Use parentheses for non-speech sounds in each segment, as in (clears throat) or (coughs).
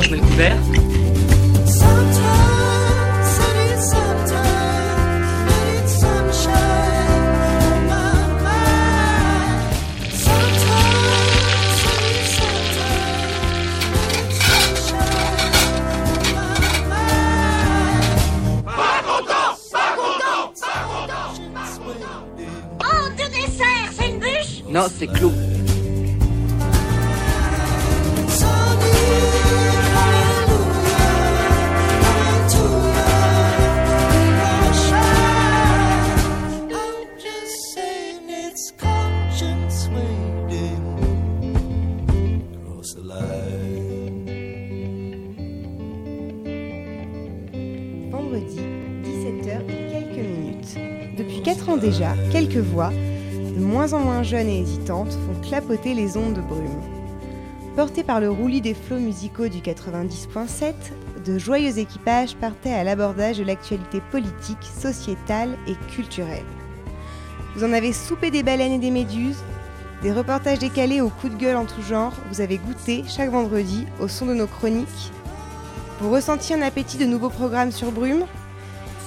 bon, je mets le couvert. Oh, de dessert, c'est une bûche? Non, c'est clou. Quelques voix, de moins en moins jeunes et hésitantes, font clapoter les ondes de brume. Portés par le roulis des flots musicaux du 90.7, de joyeux équipages partaient à l'abordage de l'actualité politique, sociétale et culturelle. Vous en avez soupé des baleines et des méduses, des reportages décalés aux coups de gueule en tout genre, vous avez goûté chaque vendredi au son de nos chroniques. Vous ressentiez un appétit de nouveaux programmes sur Brume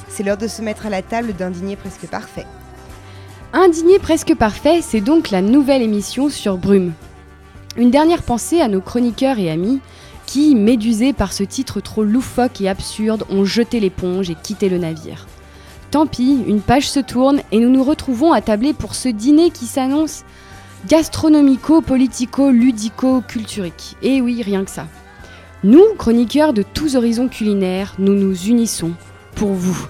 C'est l'heure de se mettre à la table d'un dîner presque parfait. Dîner presque parfait, c'est donc la nouvelle émission sur Brume. Une dernière pensée à nos chroniqueurs et amis qui, médusés par ce titre trop loufoque et absurde, ont jeté l'éponge et quitté le navire. Tant pis, une page se tourne et nous nous retrouvons à tabler pour ce dîner qui s'annonce gastronomico, politico, ludico, culturique. Et oui, rien que ça. Nous, chroniqueurs de tous horizons culinaires, nous nous unissons pour vous.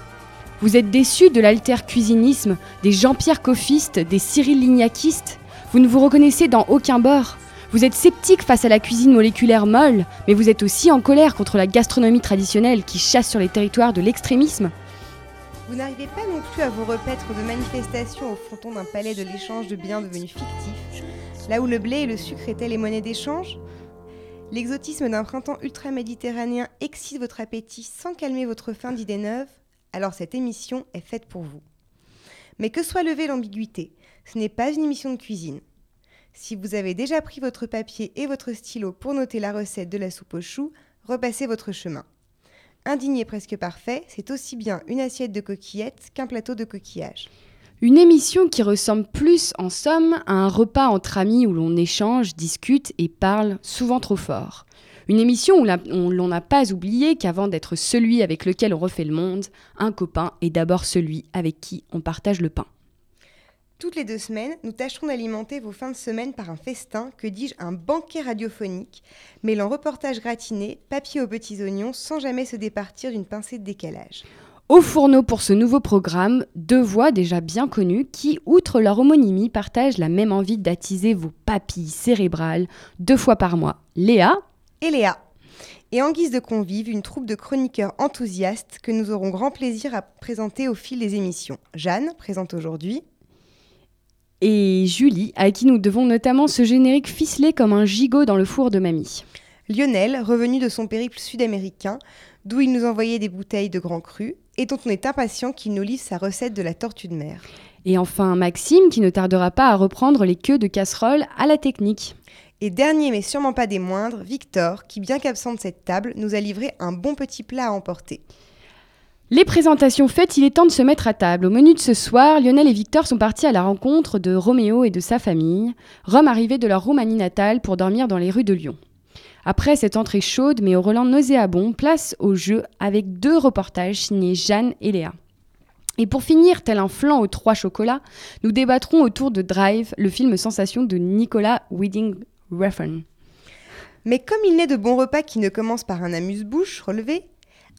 Vous êtes déçus de l'alter-cuisinisme, des Jean-Pierre Coffistes, des Cyril Lignacistes Vous ne vous reconnaissez dans aucun bord. Vous êtes sceptique face à la cuisine moléculaire molle, mais vous êtes aussi en colère contre la gastronomie traditionnelle qui chasse sur les territoires de l'extrémisme. Vous n'arrivez pas non plus à vous repaître de manifestations au fronton d'un palais de l'échange de biens devenu fictif, là où le blé et le sucre étaient les monnaies d'échange? L'exotisme d'un printemps ultra-méditerranéen excite votre appétit sans calmer votre faim d'idées neuves Alors cette émission est faite pour vous. Mais que soit levée l'ambiguïté, ce n'est pas une émission de cuisine. Si vous avez déjà pris votre papier et votre stylo pour noter la recette de la soupe aux choux, repassez votre chemin. Un dîner presque parfait, c'est aussi bien une assiette de coquillettes qu'un plateau de coquillages. Une émission qui ressemble plus, en somme, à un repas entre amis où l'on échange, discute et parle souvent trop fort. Une émission où l'on n'a pas oublié qu'avant d'être celui avec lequel on refait le monde, un copain est d'abord celui avec qui on partage le pain. Toutes les deux semaines, nous tâcherons d'alimenter vos fins de semaine par un festin, que dis-je, un banquet radiophonique, mêlant reportages gratinés, papier aux petits oignons, sans jamais se départir d'une pincée de décalage. Au fourneau pour ce nouveau programme, deux voix déjà bien connues qui, outre leur homonymie, partagent la même envie d'attiser vos papilles cérébrales deux fois par mois. Léa, Et Léa. Et en guise de convive, une troupe de chroniqueurs enthousiastes que nous aurons grand plaisir à présenter au fil des émissions. Jeanne, présente aujourd'hui. et Julie, à qui nous devons notamment ce générique ficelé comme un gigot dans le four de mamie. Lionel, revenu de son périple sud-américain, d'où il nous envoyait des bouteilles de Grand Cru, et dont on est impatient qu'il nous livre sa recette de la tortue de mer. Et enfin Maxime, qui ne tardera pas à reprendre les queues de casserole à la technique. Et dernier mais sûrement pas des moindres, Victor, qui bien qu'absent de cette table, nous a livré un bon petit plat à emporter. Les présentations faites, il est temps de se mettre à table. Au menu de ce soir, Lionel et Victor sont partis à la rencontre de Roméo et de sa famille, Rome arrivés de leur Roumanie natale pour dormir dans les rues de Lyon. Après cette entrée chaude mais au relent nauséabond, place au jeu avec deux reportages signés Jeanne et Léa. Et pour finir, tel un flan aux trois chocolats, nous débattrons autour de Drive, le film sensation de Nicolas Winding Refn. Mais comme il n'est de bons repas qui ne commencent par un amuse-bouche relevé,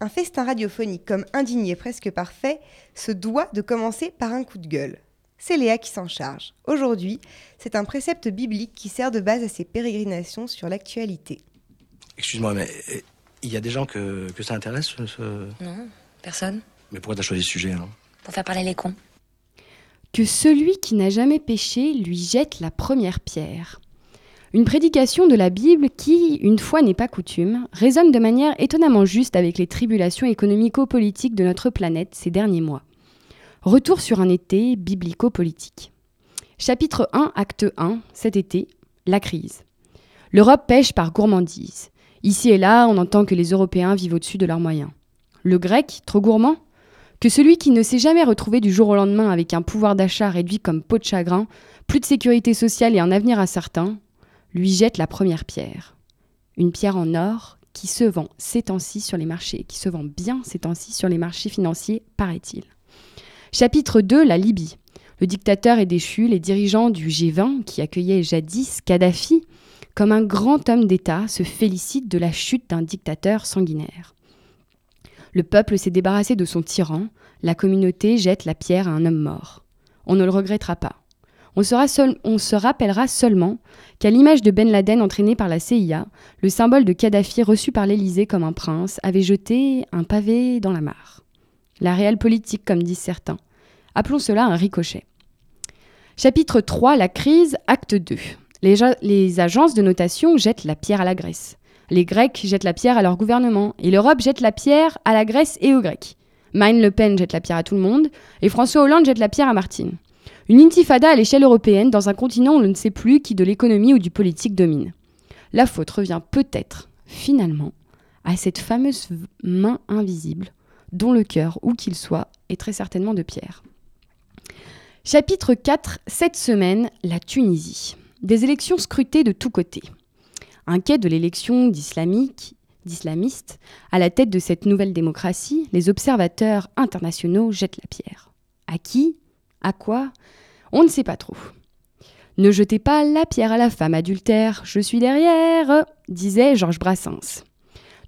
un festin radiophonique comme indigné presque parfait se doit de commencer par un coup de gueule. C'est Léa qui s'en charge. Aujourd'hui, c'est un précepte biblique qui sert de base à ses pérégrinations sur l'actualité. Excuse-moi, mais euh, il y a des gens que, que ça intéresse, ce- ce... Non, personne. Mais pourquoi t'as choisi ce sujet, alors Pour faire parler les cons. Que celui qui n'a jamais péché lui jette la première pierre. Une prédication de la Bible qui, une fois n'est pas coutume, résonne de manière étonnamment juste avec les tribulations économico-politiques de notre planète ces derniers mois. Retour sur un été biblico-politique. Chapitre 1, acte 1, cet été, la crise. L'Europe pêche par gourmandise. Ici et là, on entend que les Européens vivent au-dessus de leurs moyens. Le grec, trop gourmand? Que celui qui ne s'est jamais retrouvé du jour au lendemain avec un pouvoir d'achat réduit comme peau de chagrin, plus de sécurité sociale et un avenir incertain, lui jette la première pierre. Une pierre en or qui se vend ces temps-ci sur les marchés, qui se vend bien ces temps-ci sur les marchés financiers, paraît-il. Chapitre 2, la Libye. Le dictateur est déchu, les dirigeants du G20, qui accueillaient jadis Kadhafi, comme un grand homme d'État, se félicitent de la chute d'un dictateur sanguinaire. Le peuple s'est débarrassé de son tyran, la communauté jette la pierre à un homme mort. On ne le regrettera pas. On, se rappellera seulement qu'à l'image de Ben Laden entraîné par la CIA, le symbole de Kadhafi reçu par l'Élysée comme un prince avait jeté un pavé dans la mare. La réelle politique, comme disent certains. Appelons cela un ricochet. Chapitre 3 La crise, acte 2. Les, agences de notation jettent la pierre à la Grèce. Les Grecs jettent la pierre à leur gouvernement. Et l'Europe jette la pierre à la Grèce et aux Grecs. Marine Le Pen jette la pierre à tout le monde. Et François Hollande jette la pierre à Martine. Une intifada à l'échelle européenne dans un continent où l'on ne sait plus qui de l'économie ou du politique domine. La faute revient peut-être, finalement, à cette fameuse main invisible, dont le cœur, où qu'il soit, est très certainement de pierre. Chapitre 4, cette semaine, la Tunisie. Des élections scrutées de tous côtés. Inquiets de l'élection d'islamiques, d'islamistes, à la tête de cette nouvelle démocratie, les observateurs internationaux jettent la pierre. À qui? À quoi? On ne sait pas trop. Ne jetez pas la pierre à la femme adultère, je suis derrière, disait Georges Brassens.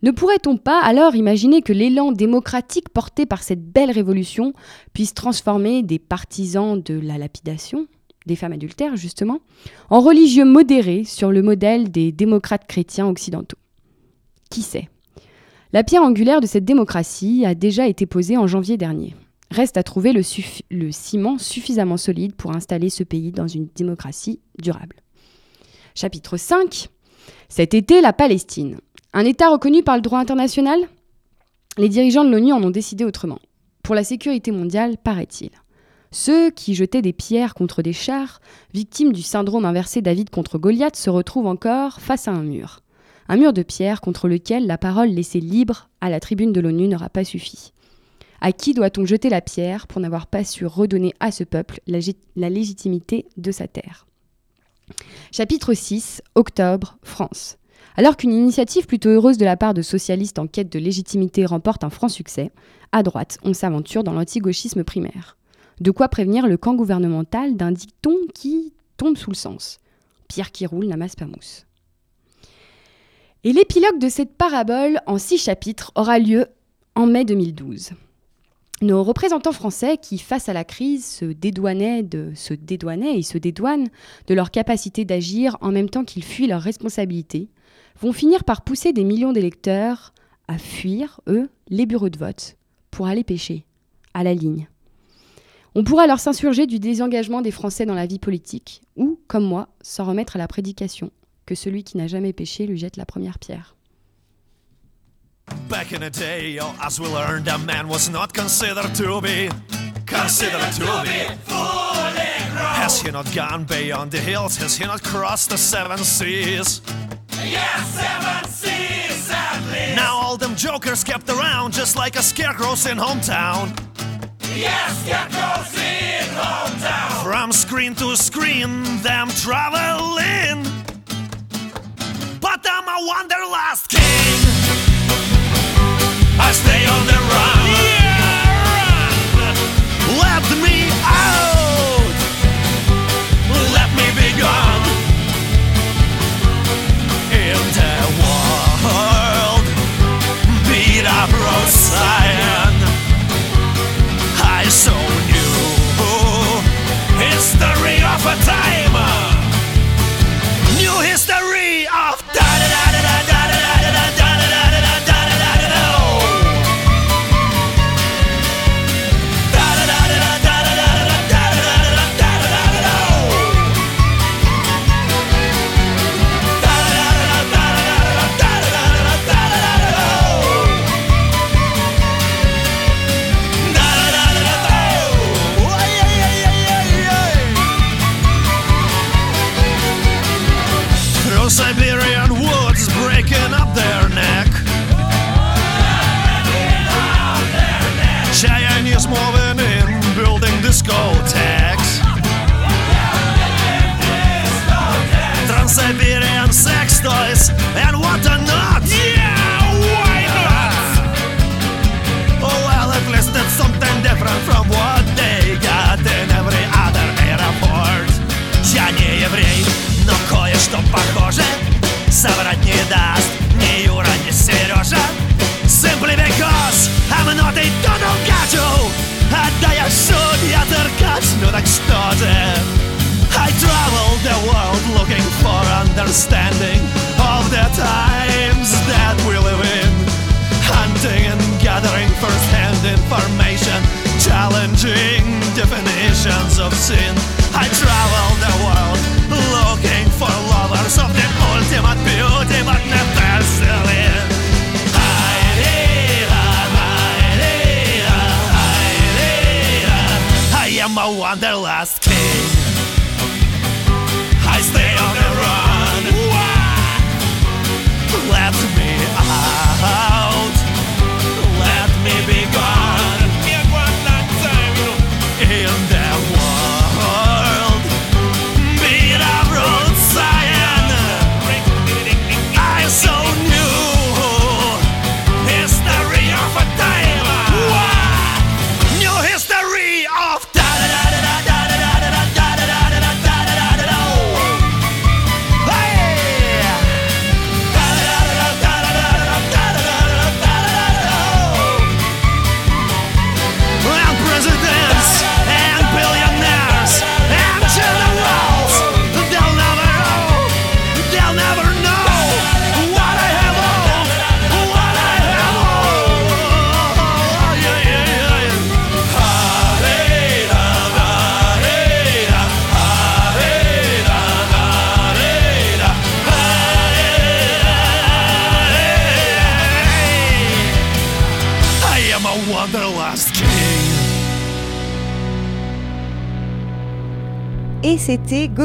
Ne pourrait-on pas alors imaginer que l'élan démocratique porté par cette belle révolution puisse transformer des partisans de la lapidation, des femmes adultères justement, en religieux modérés sur le modèle des démocrates chrétiens occidentaux? Qui sait? La pierre angulaire de cette démocratie a déjà été posée en janvier dernier. Reste à trouver le, ciment suffisamment solide pour installer ce pays dans une démocratie durable. Chapitre 5 Cet été, la Palestine. Un État reconnu par le droit international? Les dirigeants de l'ONU en ont décidé autrement. Pour la sécurité mondiale, paraît-il. Ceux qui jetaient des pierres contre des chars, victimes du syndrome inversé David contre Goliath, se retrouvent encore face à un mur. Un mur de pierre contre lequel la parole laissée libre à la tribune de l'ONU n'aura pas suffi. À qui doit-on jeter la pierre pour n'avoir pas su redonner à ce peuple la, légitimité de sa terre? Chapitre 6 Octobre, France. Alors qu'une initiative plutôt heureuse de la part de socialistes en quête de légitimité remporte un franc succès, à droite, on s'aventure dans l'antigauchisme primaire. De quoi prévenir le camp gouvernemental d'un dicton qui tombe sous le sens. Pierre qui roule n'amasse pas mousse. Et l'épilogue de cette parabole en six chapitres aura lieu en mai 2012. Nos représentants français qui, face à la crise, se dédouanaient, de, se dédouanaient et se dédouanent de leur capacité d'agir en même temps qu'ils fuient leurs responsabilités, vont finir par pousser des millions d'électeurs à fuir, eux, les bureaux de vote, pour aller pêcher, à la ligne. On pourra alors s'insurger du désengagement des Français dans la vie politique, ou, comme moi, s'en remettre à la prédication, que celui qui n'a jamais péché lui jette la première pierre. Back in the day, oh, as we learned, a man was not considered to be considered. Has he not gone beyond the hills? Has he not crossed the seven seas? Yes, seven seas at least. Now all them jokers kept around just like a scarecrows in hometown. Yes, scarecrows in hometown. From screen to screen, them traveling. But I'm a wanderlust king. I stay on the run. Yeah,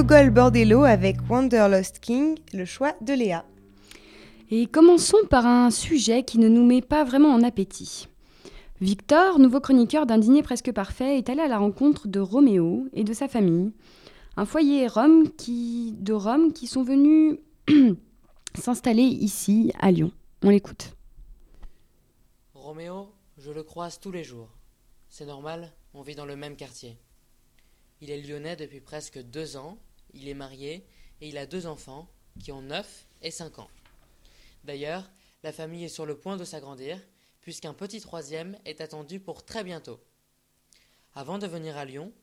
Gogol Bordello avec Wanderlust King, le choix de Léa. Et commençons par un sujet qui ne nous met pas vraiment en appétit. Victor, nouveau chroniqueur d'un dîner presque parfait, est allé à la rencontre de Roméo et de sa famille, un foyer Rome qui, de Rome qui sont venus (clears throat) s'installer ici, à Lyon. On l'écoute. Roméo, je le croise tous les jours. C'est normal, on vit dans le même quartier. Il est lyonnais depuis presque deux ans, il est marié et il a deux enfants qui ont 9 et 5 ans. D'ailleurs, la famille est sur le point de s'agrandir puisqu'un petit troisième est attendu pour très bientôt. Avant de venir à Lyon,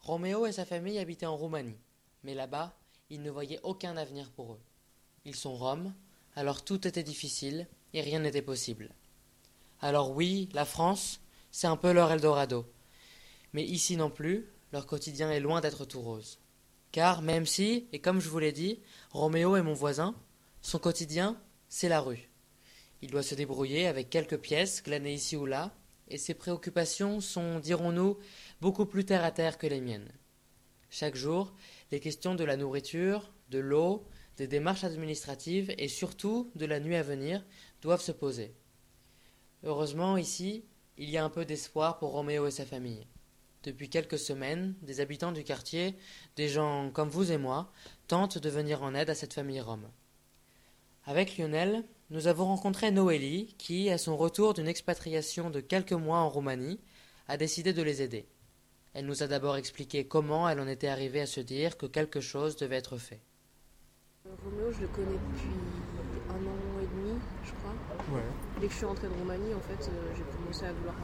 Roméo et sa famille habitaient en Roumanie, mais là-bas, ils ne voyaient aucun avenir pour eux. Ils sont roms, alors tout était difficile et rien n'était possible. Alors oui, la France, c'est un peu leur Eldorado. Mais ici non plus, leur quotidien est loin d'être tout rose. Car même si, et comme je vous l'ai dit, Roméo est mon voisin, son quotidien, c'est la rue. Il doit se débrouiller avec quelques pièces glanées ici ou là, et ses préoccupations sont, dirons-nous, beaucoup plus terre à terre que les miennes. Chaque jour, les questions de la nourriture, de l'eau, des démarches administratives et surtout de la nuit à venir doivent se poser. Heureusement, ici, il y a un peu d'espoir pour Roméo et sa famille. Depuis quelques semaines, des habitants du quartier, des gens comme vous et moi, tentent de venir en aide à cette famille rome. Avec Lionel, nous avons rencontré Noélie, qui, à son retour d'une expatriation de quelques mois en Roumanie, a décidé de les aider. Elle nous a d'abord expliqué comment elle en était arrivée à se dire que quelque chose devait être fait. Roméo, je le connais depuis un an et demi, je crois. Dès que je suis rentrée de Roumanie, en fait, euh, j'ai commencé à vouloir.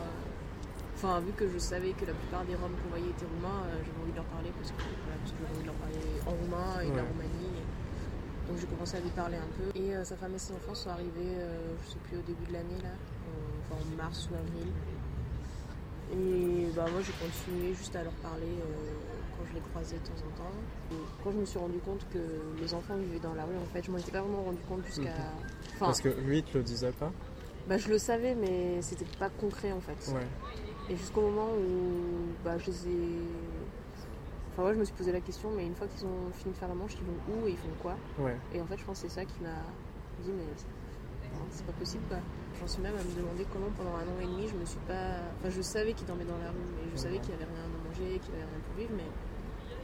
Enfin, vu que je savais que la plupart des Roms qu'on voyait étaient roumains, euh, j'avais envie de leur parler parce que, voilà, parce que j'avais envie de leur parler en roumain et de la Ouais. Roumanie. Donc j'ai commencé à lui parler un peu. Et euh, sa femme et ses enfants sont arrivés, euh, je sais plus, au début de l'année, là, en- enfin en mars ou avril. Et bah, moi j'ai continué juste à leur parler quand je les croisais de temps en temps. Et quand je me suis rendu compte que les enfants vivaient dans la rue, en fait, je m'en étais pas vraiment rendu compte jusqu'à. Enfin, Parce que lui, il te le disait pas? Bah, je le savais, mais c'était pas concret en fait. Ouais. Et jusqu'au moment où bah, je les ai. Enfin, ouais, je me suis posé la question, mais une fois qu'ils ont fini de faire la manche, ils vont où et ils font quoi Ouais. Et en fait, je pense que c'est ça qui m'a dit, mais c'est- pas possible quoi. J'en suis même à me demander comment pendant un an et demi, je me suis pas. Enfin, je savais qu'ils dormaient dans la rue, mais je savais qu'il y avait rien à manger, qu'il y avait rien pour vivre, mais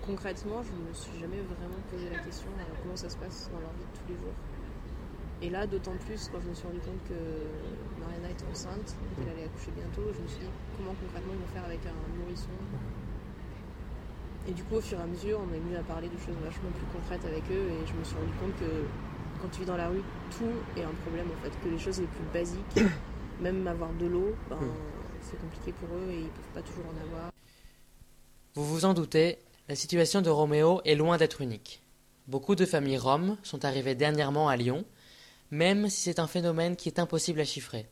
concrètement, je me suis jamais vraiment posé la question euh, comment ça se passe dans leur vie de tous les jours. Et là, d'autant plus, quand je me suis rendu compte que Mariana était enceinte, qu'elle allait accoucher bientôt, je me suis dit comment concrètement ils vont faire avec un nourrisson? Et du coup, au fur et à mesure, on est venu à parler de choses vachement plus concrètes avec eux et je me suis rendu compte que quand tu vis dans la rue, tout est un problème en fait. Que les choses les plus basiques, (coughs) même avoir de l'eau, ben, c'est compliqué pour eux et ils peuvent pas toujours en avoir. Vous vous en doutez, la situation de Roméo est loin d'être unique. Beaucoup de familles roms sont arrivées dernièrement à Lyon, même si c'est un phénomène qui est impossible à chiffrer.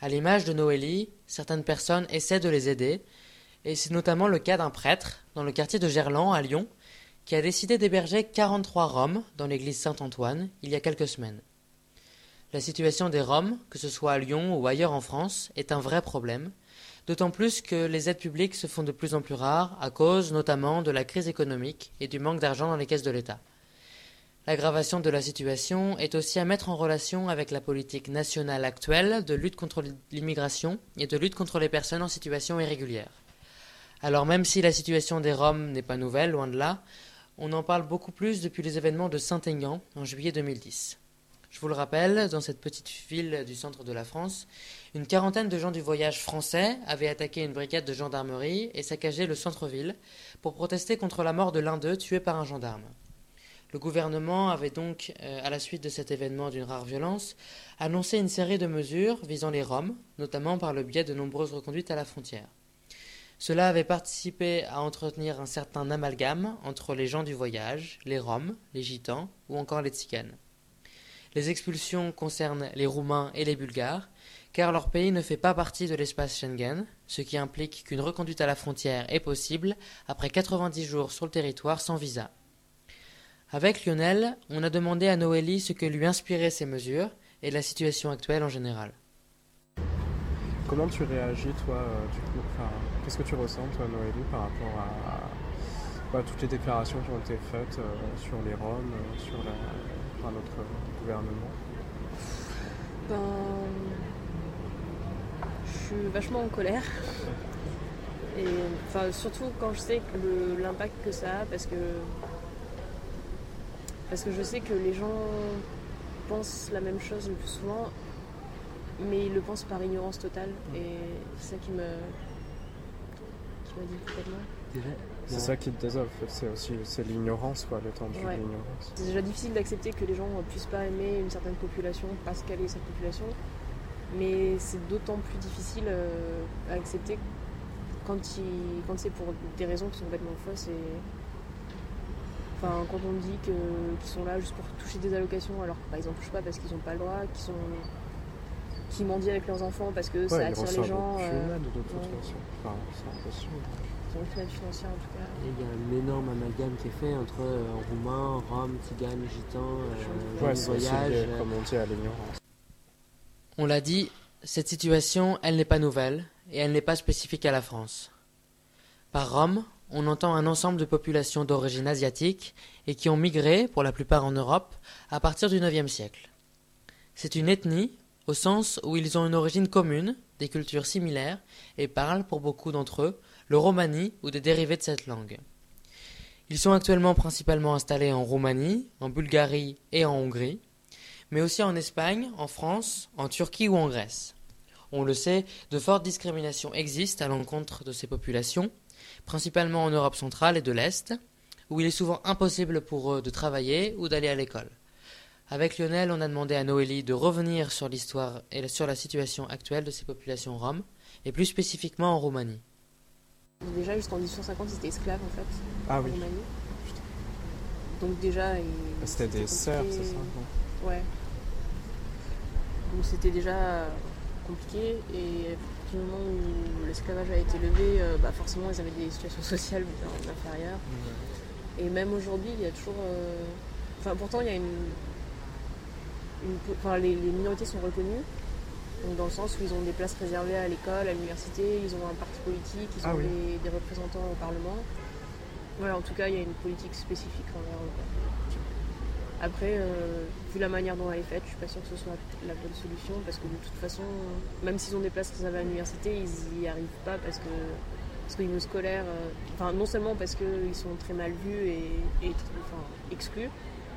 À l'image de Noélie, certaines personnes essaient de les aider, et c'est notamment le cas d'un prêtre dans le quartier de Gerland à Lyon qui a décidé d'héberger 43 Roms dans l'église Saint-Antoine il y a quelques semaines. La situation des Roms, que ce soit à Lyon ou ailleurs en France, est un vrai problème, d'autant plus que les aides publiques se font de plus en plus rares à cause notamment de la crise économique et du manque d'argent dans les caisses de l'État. L'aggravation de la situation est aussi à mettre en relation avec la politique nationale actuelle de lutte contre l'immigration et de lutte contre les personnes en situation irrégulière. Alors même si la situation des Roms n'est pas nouvelle, loin de là, on en parle beaucoup plus depuis les événements de Saint-Aignan en juillet 2010. Je vous le rappelle, dans cette petite ville du centre de la France, une quarantaine de gens du voyage français avaient attaqué une brigade de gendarmerie et saccagé le centre-ville pour protester contre la mort de l'un d'eux tué par un gendarme. Le gouvernement avait donc, euh, à la suite de cet événement d'une rare violence, annoncé une série de mesures visant les Roms, notamment par le biais de nombreuses reconduites à la frontière. Cela avait participé à entretenir un certain amalgame entre les gens du voyage, les Roms, les Gitans ou encore les Tziganes. Les expulsions concernent les Roumains et les Bulgares, car leur pays ne fait pas partie de l'espace Schengen, ce qui implique qu'une reconduite à la frontière est possible après 90 jours sur le territoire sans visa. Avec Lionel, on a demandé à Noélie ce que lui inspiraient ces mesures et la situation actuelle en général. Comment tu réagis, toi, euh, du coup Qu'est-ce que tu ressens, toi, Noélie, par rapport à, toutes les déclarations qui ont été faites euh, sur les Roms, euh, sur la, par notre gouvernement? Ben. Je suis vachement en colère. Et enfin, surtout quand je sais l'impact que ça a, parce que. Parce que je sais que les gens pensent la même chose le plus souvent mais ils le pensent par ignorance totale. Et c'est ça qui me qui m'a dit complètement. C'est ça qui te désole, c'est aussi c'est l'ignorance, quoi, l'étendue de l'ignorance. C'est déjà difficile d'accepter que les gens ne puissent pas aimer une certaine population parce qu'elle est cette population, mais c'est d'autant plus difficile euh, à accepter quand, quand c'est pour des raisons qui sont complètement fausses et Enfin, quand on dit qu'ils sont là juste pour toucher des allocations alors que par exemple, touchent pas parce qu'ils n'ont pas le droit, qu'ils sont qui mendient avec leurs enfants parce que ça attire les gens. Euh, de toute façon. Enfin, c'est impossible. Ils ont une aide financière en tout cas. il y a un énorme amalgame qui est fait entre euh, Roumains, Roms, Tiganes, Gitans, euh, ouais, voyage. Euh... Comme on dit à l'ignorance. On l'a dit, cette situation, elle n'est pas nouvelle et elle n'est pas spécifique à la France. Par Rome, on entend un ensemble de populations d'origine asiatique et qui ont migré, pour la plupart en Europe, à partir du IXe siècle. C'est une ethnie au sens où ils ont une origine commune, des cultures similaires, et parlent, pour beaucoup d'entre eux, le romani ou des dérivés de cette langue. Ils sont actuellement principalement installés en Roumanie, en Bulgarie et en Hongrie, mais aussi en Espagne, en France, en Turquie ou en Grèce. On le sait, de fortes discriminations existent à l'encontre de ces populations, principalement en Europe centrale et de l'Est, où il est souvent impossible pour eux de travailler ou d'aller à l'école. Avec Lionel, on a demandé à Noélie de revenir sur l'histoire et sur la situation actuelle de ces populations roms, et plus spécifiquement en Roumanie. Déjà, jusqu'en 1850, ils étaient esclaves en fait. Ah oui. Roumanie. Donc, déjà. C'était des sœurs, c'est ça Ouais. Donc, c'était déjà compliqué, et du moment où l'esclavage a été levé, euh, bah forcément, ils avaient des situations sociales (laughs) inférieures. Et même aujourd'hui, il y a toujours. Euh, enfin, pourtant, il y a une les, minorités sont reconnues. Donc dans le sens où ils ont des places réservées à l'école, à l'université, ils ont un parti politique, ils ah ont des, représentants au Parlement. Voilà, en tout cas, il y a une politique spécifique envers eux. Après, euh, vu la manière dont elle est faite, je suis pas sûre que ce soit la bonne solution parce que de toute façon, même s'ils ont des places réservées à l'université, ils n'y arrivent pas parce que parce qu'au niveau scolaire, euh, enfin non seulement parce qu'ils sont très mal vus et, et exclus,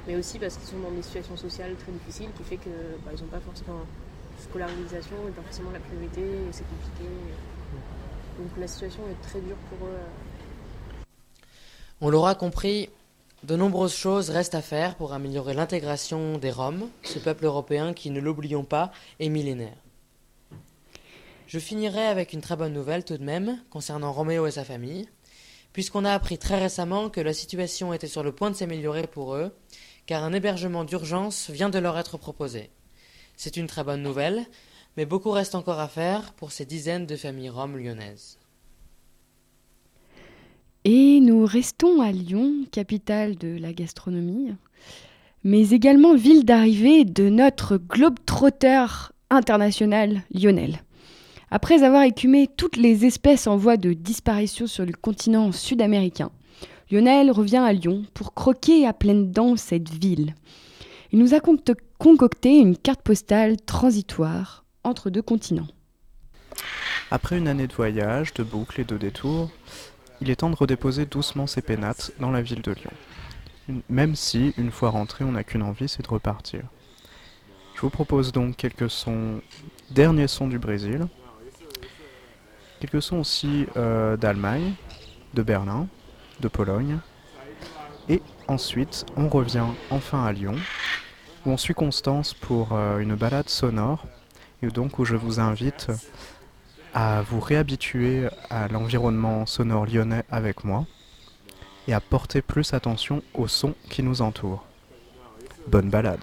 mais aussi parce qu'ils sont dans des situations sociales très difficiles qui fait que bah, ils n'ont pas forcément scolarisation n'est pas forcément la priorité et c'est compliqué. Donc la situation est très dure pour eux. On l'aura compris, de nombreuses choses restent à faire pour améliorer l'intégration des Roms, ce peuple européen qui, ne l'oublions pas, est millénaire. Je finirai avec une très bonne nouvelle tout de même concernant Roméo et sa famille, puisqu'on a appris très récemment que la situation était sur le point de s'améliorer pour eux, car un hébergement d'urgence vient de leur être proposé. C'est une très bonne nouvelle, mais beaucoup reste encore à faire pour ces dizaines de familles roms lyonnaises. Et nous restons à Lyon, capitale de la gastronomie, mais également ville d'arrivée de notre globe-trotter international Lionel. Après avoir écumé toutes les espèces en voie de disparition sur le continent sud-américain, Lionel revient à Lyon pour croquer à pleines dents cette ville. Il nous a concocté une carte postale transitoire entre deux continents. Après une année de voyage, de boucles et de détours, il est temps de redéposer doucement ses pénates dans la ville de Lyon. Même si, une fois rentré, on n'a qu'une envie, c'est de repartir. Je vous propose donc quelques sons, derniers sons du Brésil, quelques sons aussi euh, d'Allemagne, de Berlin, de Pologne, et ensuite on revient enfin à Lyon, où on suit Constance pour euh, une balade sonore, et donc où je vous invite à vous réhabituer à l'environnement sonore lyonnais avec moi et à porter plus attention aux sons qui nous entourent. Bonne balade.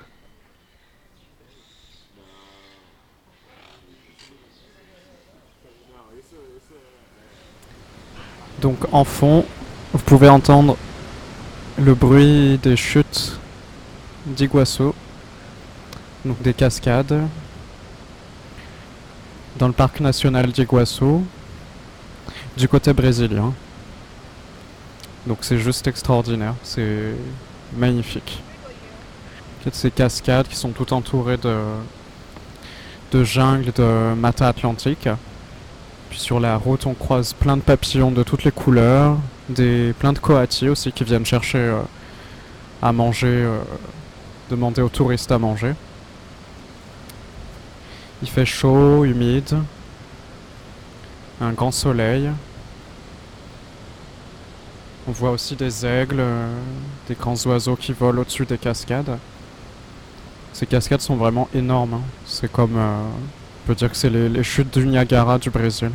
Donc en fond, vous pouvez entendre le bruit des chutes d'Iguasso, donc des cascades, dans le parc national d'Iguasso, du côté brésilien. Donc c'est juste extraordinaire, c'est magnifique. Ces cascades qui sont toutes entourées de, de de matas atlantique. Puis sur la route, on croise plein de papillons de toutes les couleurs, des plein de coati aussi qui viennent chercher euh, à manger, euh, demander aux touristes à manger. Il fait chaud, humide, un grand soleil. On voit aussi des aigles, euh, des grands oiseaux qui volent au-dessus des cascades. Ces cascades sont vraiment énormes. hein. C'est comme, euh, on peut dire que c'est les, les chutes du Niagara du Brésil.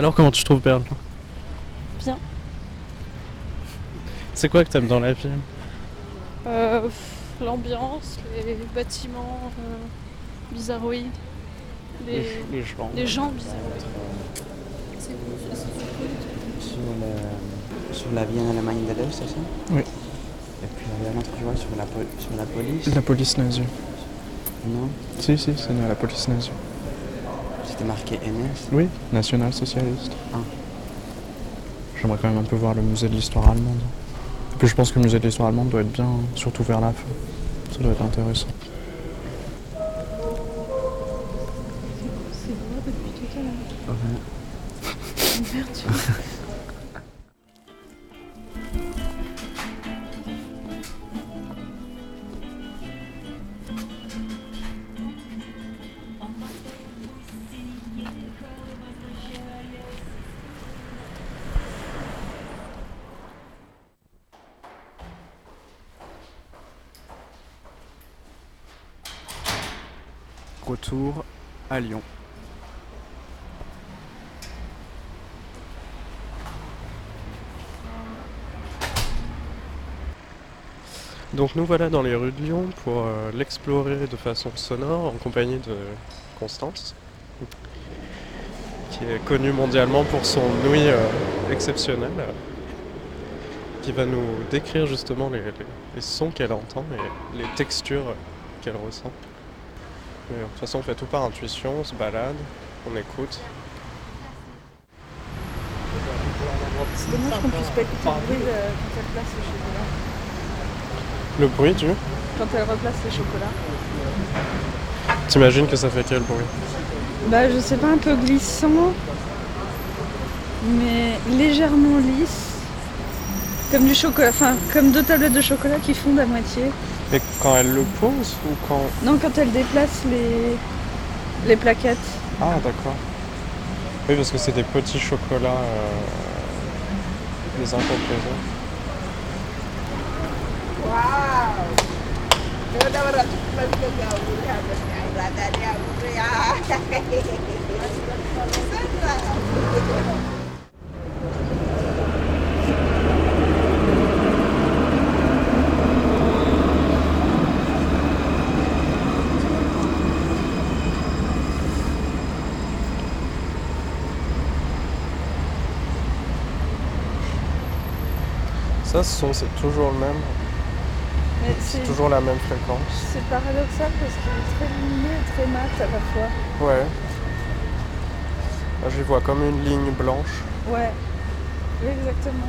Alors comment tu trouves Berlin Bien. C'est quoi que t'aimes dans la ville Euh, l'ambiance, les bâtiments euh, bizarroïdes, les, les gens. les gens bizarroïdes. C'est Sur, le, sur la vie en Allemagne de l'Est, c'est ça Oui. Et puis il y a un autre joueur sur la, sur la police. La police nazie. Non Si, si, c'est la police nazie. C'était marqué NS. Oui, national-socialiste. Ah. J'aimerais quand même un peu voir le musée de l'histoire allemande. Et puis je pense que le musée de l'histoire allemande doit être bien, surtout vers la fin. Ça doit être intéressant. Retour à Lyon. Donc nous voilà dans les rues de Lyon pour euh, l'explorer de façon sonore en compagnie de Constance, qui est connue mondialement pour son ouïe euh, exceptionnelle, euh, qui va nous décrire justement les, sons qu'elle entend et les textures qu'elle ressent. De toute façon on fait tout par intuition, on se balade, on écoute. C'est dommage qu'on puisse pas écouter le bruit euh, quand elle place les chocolats. Le bruit du? Quand elle replace les chocolats. T'imagines que ça fait quel bruit? Bah je sais pas, un peu glissant, mais légèrement lisse. Comme du chocolat, enfin comme deux tablettes de chocolat qui fondent à moitié. Quand elle le pose ou quand. Non, quand elle déplace les, les plaquettes. Ah, d'accord. Oui, parce que c'est des petits chocolats euh, les uns contre les autres. Ça, ce son, c'est toujours le même. C'est c'est toujours la même fréquence. c'est paradoxal parce qu'il est très lumineux et très mat à la fois. Ouais. Là, je les vois comme une ligne blanche. Ouais, oui, exactement.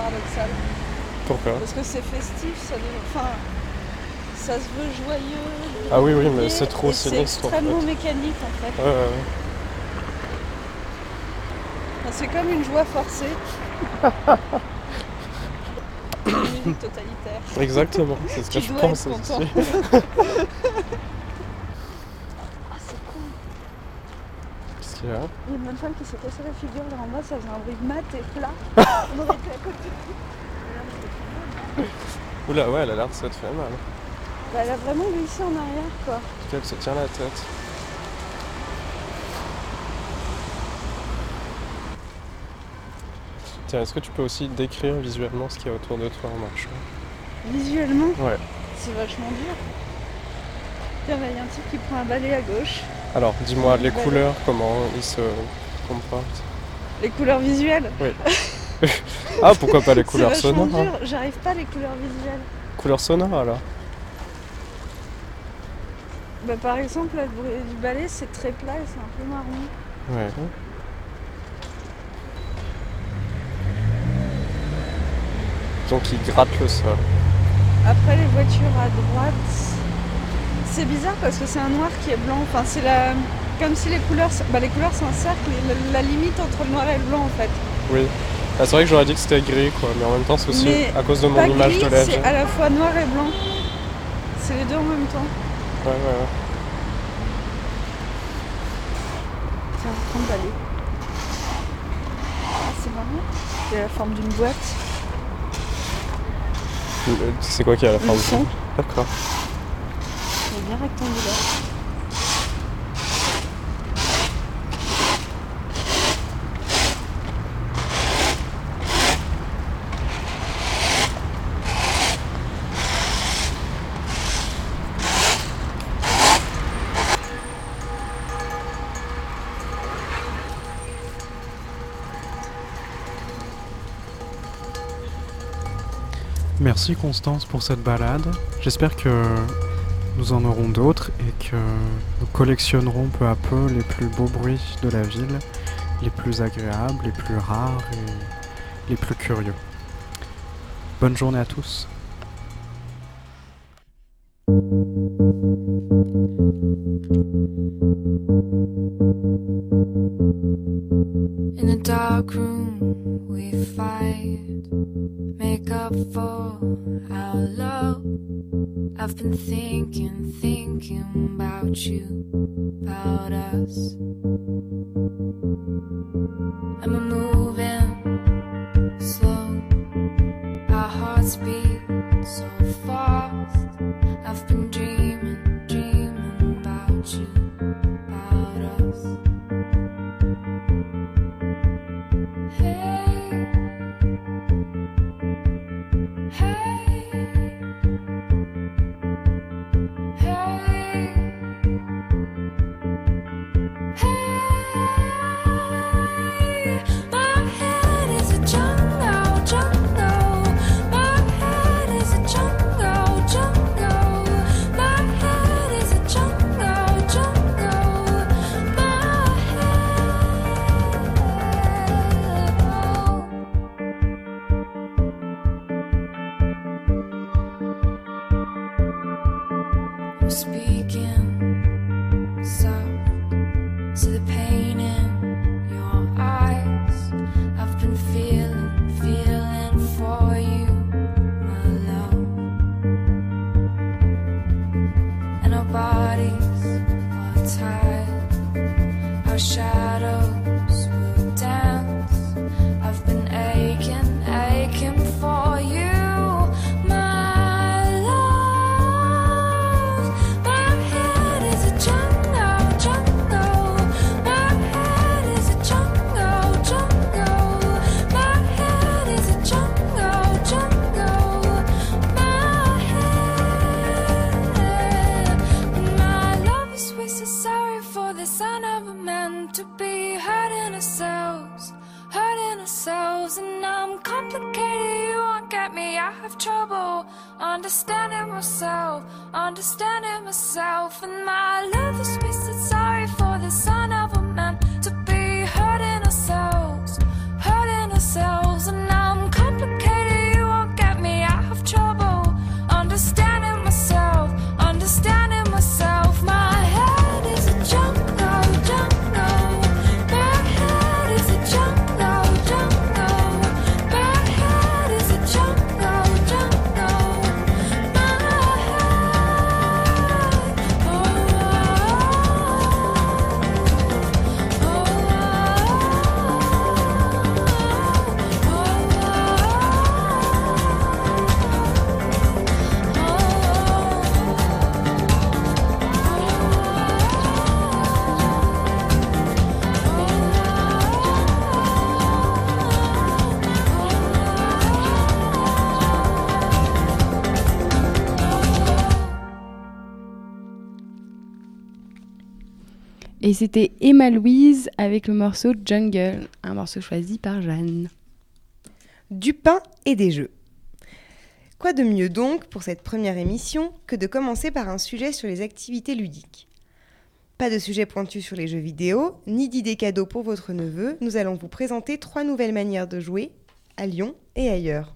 Paradoxal. Pourquoi Parce que c'est festif, ça Enfin, ça se veut joyeux. Ah oui, oui, mais c'est trop C'est en extrêmement fait. mécanique en fait. Ouais, ouais, ouais. Enfin, c'est comme une joie forcée. (laughs) une musique totalitaire. Exactement, c'est ce que je pense aussi. (laughs) content. ah, c'est con. Qu'est-ce qu'il y a Il y a une bonne femme qui s'est cassée la figure là en bas, ça faisait un bruit mat et plat. (laughs) On aurait été à côté. Oula, ouais, elle a l'air de s'être fait mal. Bah, elle a vraiment glissé en arrière quoi. Cas, elle se tient la tête. Tiens, est-ce que tu peux aussi décrire visuellement ce qu'il y a autour de toi en marchant? Visuellement, Ouais. c'est vachement dur. Tiens, il y a un type qui prend un balai à gauche. Alors, dis-moi les couleurs, comment ils se comportent. Les couleurs visuelles. Oui. (laughs) ah, pourquoi pas les couleurs sonores j'arrive pas les couleurs visuelles. Couleurs sonores alors Bah, par exemple, le bruit du balai, c'est très plat et c'est un peu marron. Ouais. Donc ils grattent le sol. Après, les voitures à droite, c'est bizarre parce que c'est un noir qui est blanc. Enfin, c'est la... comme si les couleurs, bah, les couleurs c'est un cercle et la, la limite entre le noir et le blanc en fait. Oui. Ah, c'est vrai que j'aurais dit que c'était gris quoi, mais en même temps c'est aussi Mais à cause de mon image gris, de vie. C'est à la fois noir et blanc. C'est les deux en même temps. Ouais, ouais, ouais. Tiens, prends le. Ah, c'est marrant. C'est la forme d'une boîte. Le- C'est quoi qui est à la son. D'accord. Rectangulaire. Merci Constance pour cette balade. J'espère que nous en aurons d'autres et que nous collectionnerons peu à peu les plus beaux bruits de la ville, les plus agréables, les plus rares et les plus curieux. Bonne journée à tous. In a dark room, we fight, make up for been thinking, thinking about you, about us. We're moving Et c'était Emma Louise avec le morceau Jungle, un morceau choisi par Jeanne. Du pain et des jeux. Quoi de mieux donc pour cette première émission que de commencer par un sujet sur les activités ludiques? Pas de sujet pointu sur les jeux vidéo, ni d'idées cadeaux pour votre neveu, nous allons vous présenter trois nouvelles manières de jouer à Lyon et ailleurs.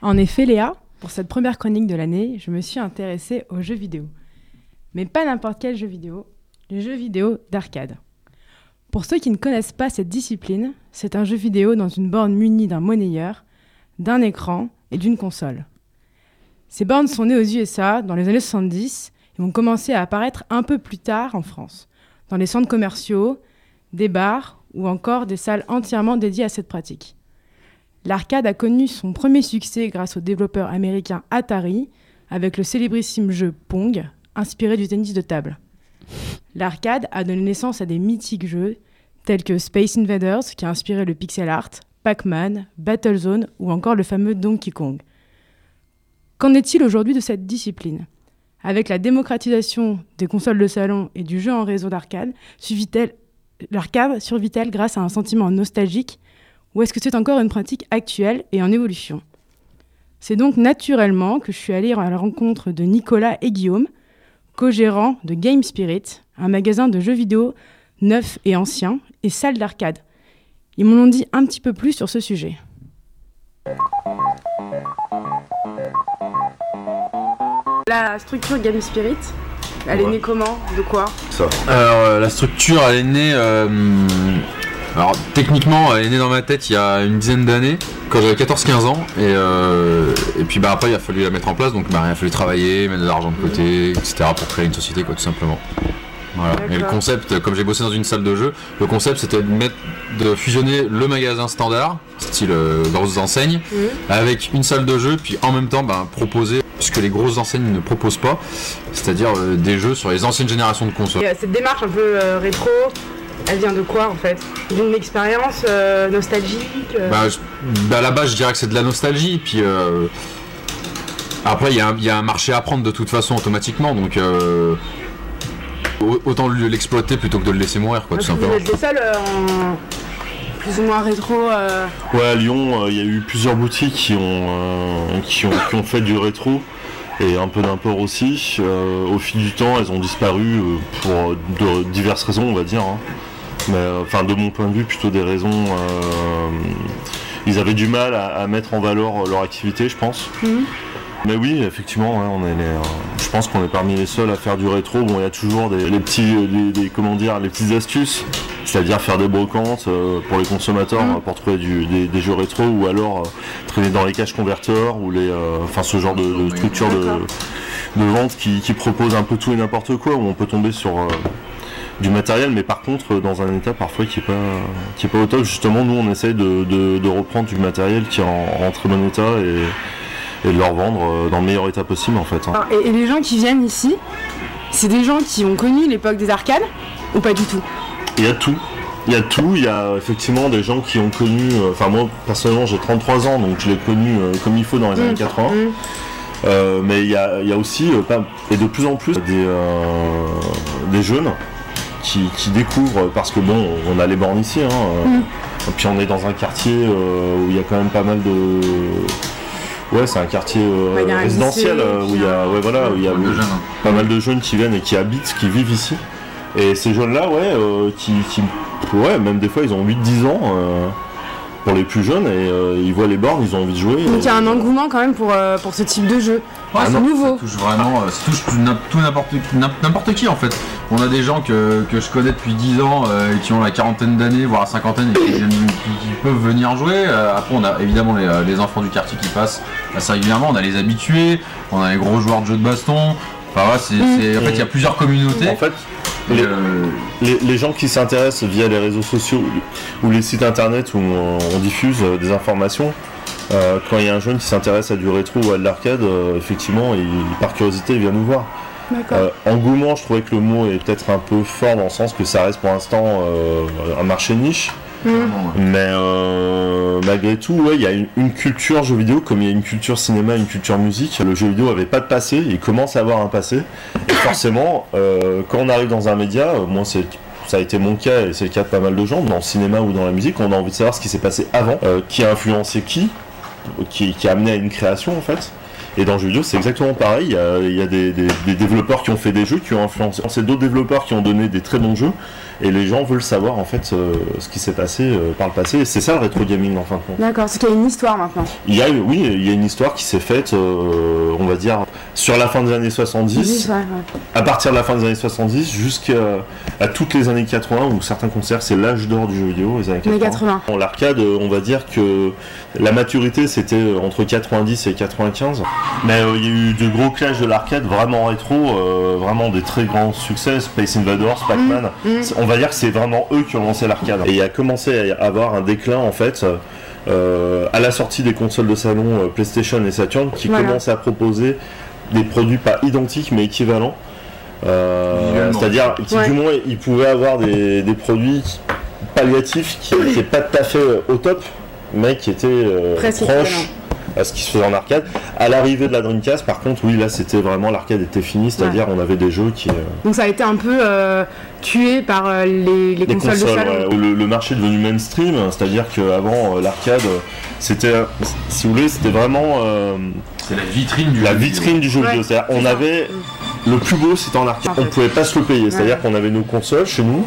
En effet, Léa, pour cette première chronique de l'année, je me suis intéressée aux jeux vidéo. Mais pas n'importe quel jeu vidéo, les jeux vidéo d'arcade. Pour ceux qui ne connaissent pas cette discipline, c'est un jeu vidéo dans une borne munie d'un monnayeur, d'un écran et d'une console. Ces bornes sont nées aux USA dans les années 70 et ont commencé à apparaître un peu plus tard en France, dans les centres commerciaux, des bars ou encore des salles entièrement dédiées à cette pratique. L'arcade a connu son premier succès grâce au développeur américain Atari avec le célébrissime jeu Pong, inspiré du tennis de table. L'arcade a donné naissance à des mythiques jeux tels que Space Invaders qui a inspiré le pixel art, Pac-Man, Battlezone ou encore le fameux Donkey Kong. Qu'en est-il aujourd'hui de cette discipline? Avec la démocratisation des consoles de salon et du jeu en réseau d'arcade, l'arcade survit-elle grâce à un sentiment nostalgique ou est-ce que c'est encore une pratique actuelle et en évolution? C'est donc naturellement que je suis allée à la rencontre de Nicolas et Guillaume, co-gérants de Game Spirit, un magasin de jeux vidéo neufs et anciens et salle d'arcade. Ils m'en ont dit un petit peu plus sur ce sujet. La structure Game Spirit, elle est née comment? De quoi? Ça. Alors euh, la structure elle est née euh, alors techniquement elle est née dans ma tête il y a une dizaine d'années quand j'avais 14-15 ans et, euh, et puis bah après il a fallu la mettre en place donc bah, il a fallu travailler, mettre de l'argent de côté, etc. pour créer une société quoi tout simplement. Voilà. Et le concept, comme j'ai bossé dans une salle de jeu, le concept c'était de mettre de fusionner le magasin standard, style euh, grosses enseignes, Mhm. avec une salle de jeu, puis en même temps bah, proposer ce que les grosses enseignes ne proposent pas, c'est-à-dire euh, des jeux sur les anciennes générations de consoles. Et, cette démarche un peu rétro, elle vient de quoi en fait D'une expérience euh, nostalgique euh, Bah, je- bah, à la base, je dirais que c'est de la nostalgie. Puis euh, après, il y, a un- il y a un marché à prendre de toute façon automatiquement. Donc euh, au- autant le- l'exploiter plutôt que de le laisser mourir, quoi, tout Vous simplement. êtes les seuls euh, en plus ou moins rétro. euh, Ouais, à Lyon, euh, il y a eu plusieurs boutiques qui ont, euh, qui ont, qui ont fait du rétro et un peu d'import aussi. Euh, au fil du temps, elles ont disparu euh, pour de diverses raisons, on va dire. hein. Mais euh, enfin, de mon point de vue, plutôt des raisons. euh, ils avaient du mal à, à mettre en valeur leur activité, je pense. Mhm. Mais oui, effectivement, ouais, on est les, euh, je pense qu'on est parmi les seuls à faire du rétro. Bon, il y a toujours des, les petits, euh, les, des- comment dire, les petites astuces, c'est-à-dire faire des brocantes euh, pour les consommateurs Mm. euh, pour trouver du- des, des jeux rétro, ou alors euh, traîner dans les caches converteurs ou les, euh, enfin ce genre de, de structure de, de vente qui, qui propose un peu tout et n'importe quoi, où on peut tomber sur euh, du matériel, mais par contre euh, dans un état parfois qui est pas, qui est pas au top. Justement, nous on essaye de, de- de reprendre du matériel qui est en, en très bon état et, et de le revendre euh, dans le meilleur état possible en fait. hein. Alors, et, et les gens qui viennent ici, c'est des gens qui ont connu l'époque des arcades ou pas du tout? Il y a tout. Il y a tout, il y a effectivement des gens qui ont connu, euh, enfin moi personnellement j'ai 33 ans donc je l'ai connu euh, comme il faut dans les années 80. Euh, mais il y a, y a aussi, et de plus en plus, des, des jeunes qui, qui découvrent, parce que bon, on a les bornes ici, hein, Mm. et puis on est dans un quartier euh, où il y a quand même pas mal de... Ouais, c'est un quartier euh, résidentiel lycée, euh, où il y a, ouais, voilà, où il y a pas mal de jeunes qui viennent et qui habitent, qui vivent ici. Et ces jeunes-là, ouais, euh, qui, qui- ouais, même des fois ils ont 8-10 ans euh, pour les plus jeunes et euh, ils voient les bornes, ils ont envie de jouer. Donc il y a un engouement quand même pour, euh, pour ce type de jeu. Ouais, c'est nouveau. Ça touche vraiment, euh, ça touche tout n'im- tout n'importe qui- n'im- n'importe qui en fait. On a des gens que, que je connais depuis 10 ans euh, et qui ont la quarantaine d'années, voire la cinquantaine, et qui, viennent- qui- qui peuvent venir jouer. Euh, après, on a évidemment les, les enfants du quartier qui passent assez régulièrement. On a les habitués, on a les gros joueurs de jeux de baston. Enfin, voilà, c'est, c'est- en fait, il y a plusieurs communautés. En fait, Et, les, euh, les- les gens qui s'intéressent via les réseaux sociaux ou les sites internet où on, on diffuse euh, des informations, euh, quand il y a un jeune qui s'intéresse à du rétro ou à de l'arcade, euh, effectivement, il, par curiosité, il vient nous voir. Euh, engouement, je trouvais que le mot est peut-être un peu fort dans le sens que ça reste pour l'instant euh, un marché niche. Mais euh, malgré tout, il y a une, culture jeu vidéo, comme il y a une culture cinéma, une culture musique. Le jeu vidéo avait pas de passé, il commence à avoir un passé. Et forcément, euh, quand on arrive dans un média, moi ça a été mon cas et c'est le cas de pas mal de gens, dans le cinéma ou dans la musique, on a envie de savoir ce qui s'est passé avant, euh, qui a influencé qui, qui a amené à une création en fait. Et dans le jeu vidéo, c'est exactement pareil. Il y a, il y a des, des- des développeurs qui ont fait des jeux, qui ont influencé c'est d'autres développeurs qui ont donné des très bons jeux. Et les gens veulent savoir en fait euh, ce qui s'est passé euh, par le passé. Et c'est ça le rétro gaming en fin de compte. D'accord, c'est qu'il y a une histoire maintenant. Il y a, oui, il y a une histoire qui s'est faite, euh, on va dire, sur la fin des années 70, Ouais, ouais. à partir de la fin des années 70 jusqu'à à toutes les années 80, où certains que c'est l'âge d'or du jeu vidéo, les années 80. Les 80. Bon, L'arcade, on va dire que la maturité c'était entre 90 et 95, mais euh, il y a eu de gros clashs de l'arcade vraiment rétro, euh, vraiment des très grands succès, Space Invaders, Pac-Man. C'est- On va dire que c'est vraiment eux qui ont lancé l'arcade. Et il a commencé à y avoir un déclin en fait. euh, à la sortie des consoles de salon euh, PlayStation et Saturn qui Voilà. commençaient à proposer des produits pas identiques mais équivalents euh, c'est-à-dire qui Ouais. du moins ils pouvaient avoir des, des produits palliatifs qui n'étaient pas tout à fait au top mais qui étaient euh, proches. À ce qui se faisait en arcade à l'arrivée de la Dreamcast par contre oui là c'était vraiment l'arcade était fini c'est-à-dire on avait des jeux qui euh, Donc ça a été un peu euh, tué par euh, les, les les consoles, de salon. ouais. le, le marché est devenu mainstream, c'est-à-dire qu'avant l'arcade, c'était, si vous voulez, c'était vraiment euh, c'est la vitrine du la jeu vitrine du jeu Ouais, vidéo. C'est-à-dire, c'est on ça. avait le plus beau, c'était en arcade. On pouvait pas se le payer, c'est-à-dire qu'on avait nos consoles chez nous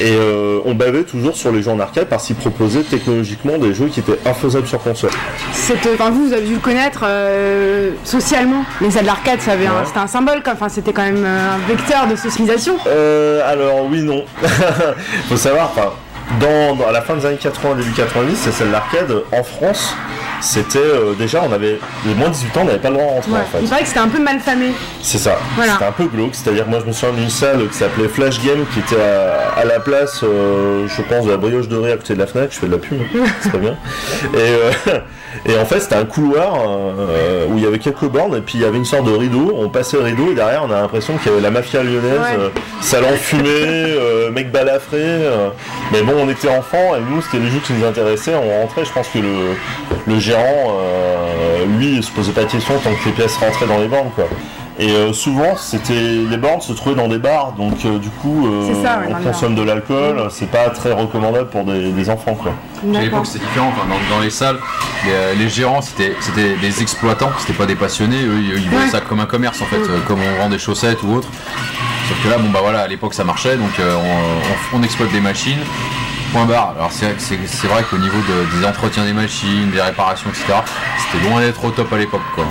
et euh, on bavait toujours sur les jeux en arcade parce qu'ils proposaient technologiquement des jeux qui étaient infaisables sur console. Enfin, vous, vous avez dû le connaître euh, socialement. Les salles d'arcade, un- c'était un symbole. Enfin, c'était quand même euh, un vecteur de socialisation. Euh, alors oui, non. (laughs) Faut savoir, enfin, dans, dans- à la fin des années 80, début 90, c'est celle d'arcade en France. C'était euh, déjà, on avait les moins de 18 ans, on n'avait pas le droit de rentrer Ouais. en fait. Il paraît que c'était un peu mal famé. C'est ça. Voilà. C'était un peu glauque. C'est-à-dire, moi, je me souviens d'une salle qui s'appelait Flash Game, qui était à, à la place, euh, je pense, de la brioche dorée à côté de la Fnac. Je fais de la pub, hein. (laughs) c'est très bien. Et, euh, et en fait, c'était un couloir euh, où il y avait quelques bornes, et puis il y avait une sorte de rideau. On passait le rideau, et derrière, on a l'impression qu'il y avait la mafia lyonnaise, Ouais. euh, salon fumé, euh, mec balafré. euh. mais bon, on était enfants, et nous, c'était les jeux qui nous intéressaient. On rentrait, je pense que le, le gérant, lui, se posait pas de questions tant que les pièces rentraient dans les bornes, quoi. Et euh, souvent, c'était les bornes se trouvaient dans des bars, donc euh, du coup, euh, ça, ouais, on consomme de l'alcool. C'est pas très recommandable pour des, des enfants, quoi. À l'époque c'était différent, enfin, dans, dans les salles, les, les gérants c'était c'était des exploitants, c'était pas des passionnés, eux ils, ils voyaient Ouais. ça comme un commerce en fait, euh, comme on vend des chaussettes ou autre. Sauf que là, bon bah voilà, à l'époque ça marchait, donc euh, on, on- on exploite des machines, point barre. Alors c'est c'est- c'est vrai qu'au niveau de- des entretiens des machines, des réparations, etc., c'était loin d'être au top à l'époque. quoi.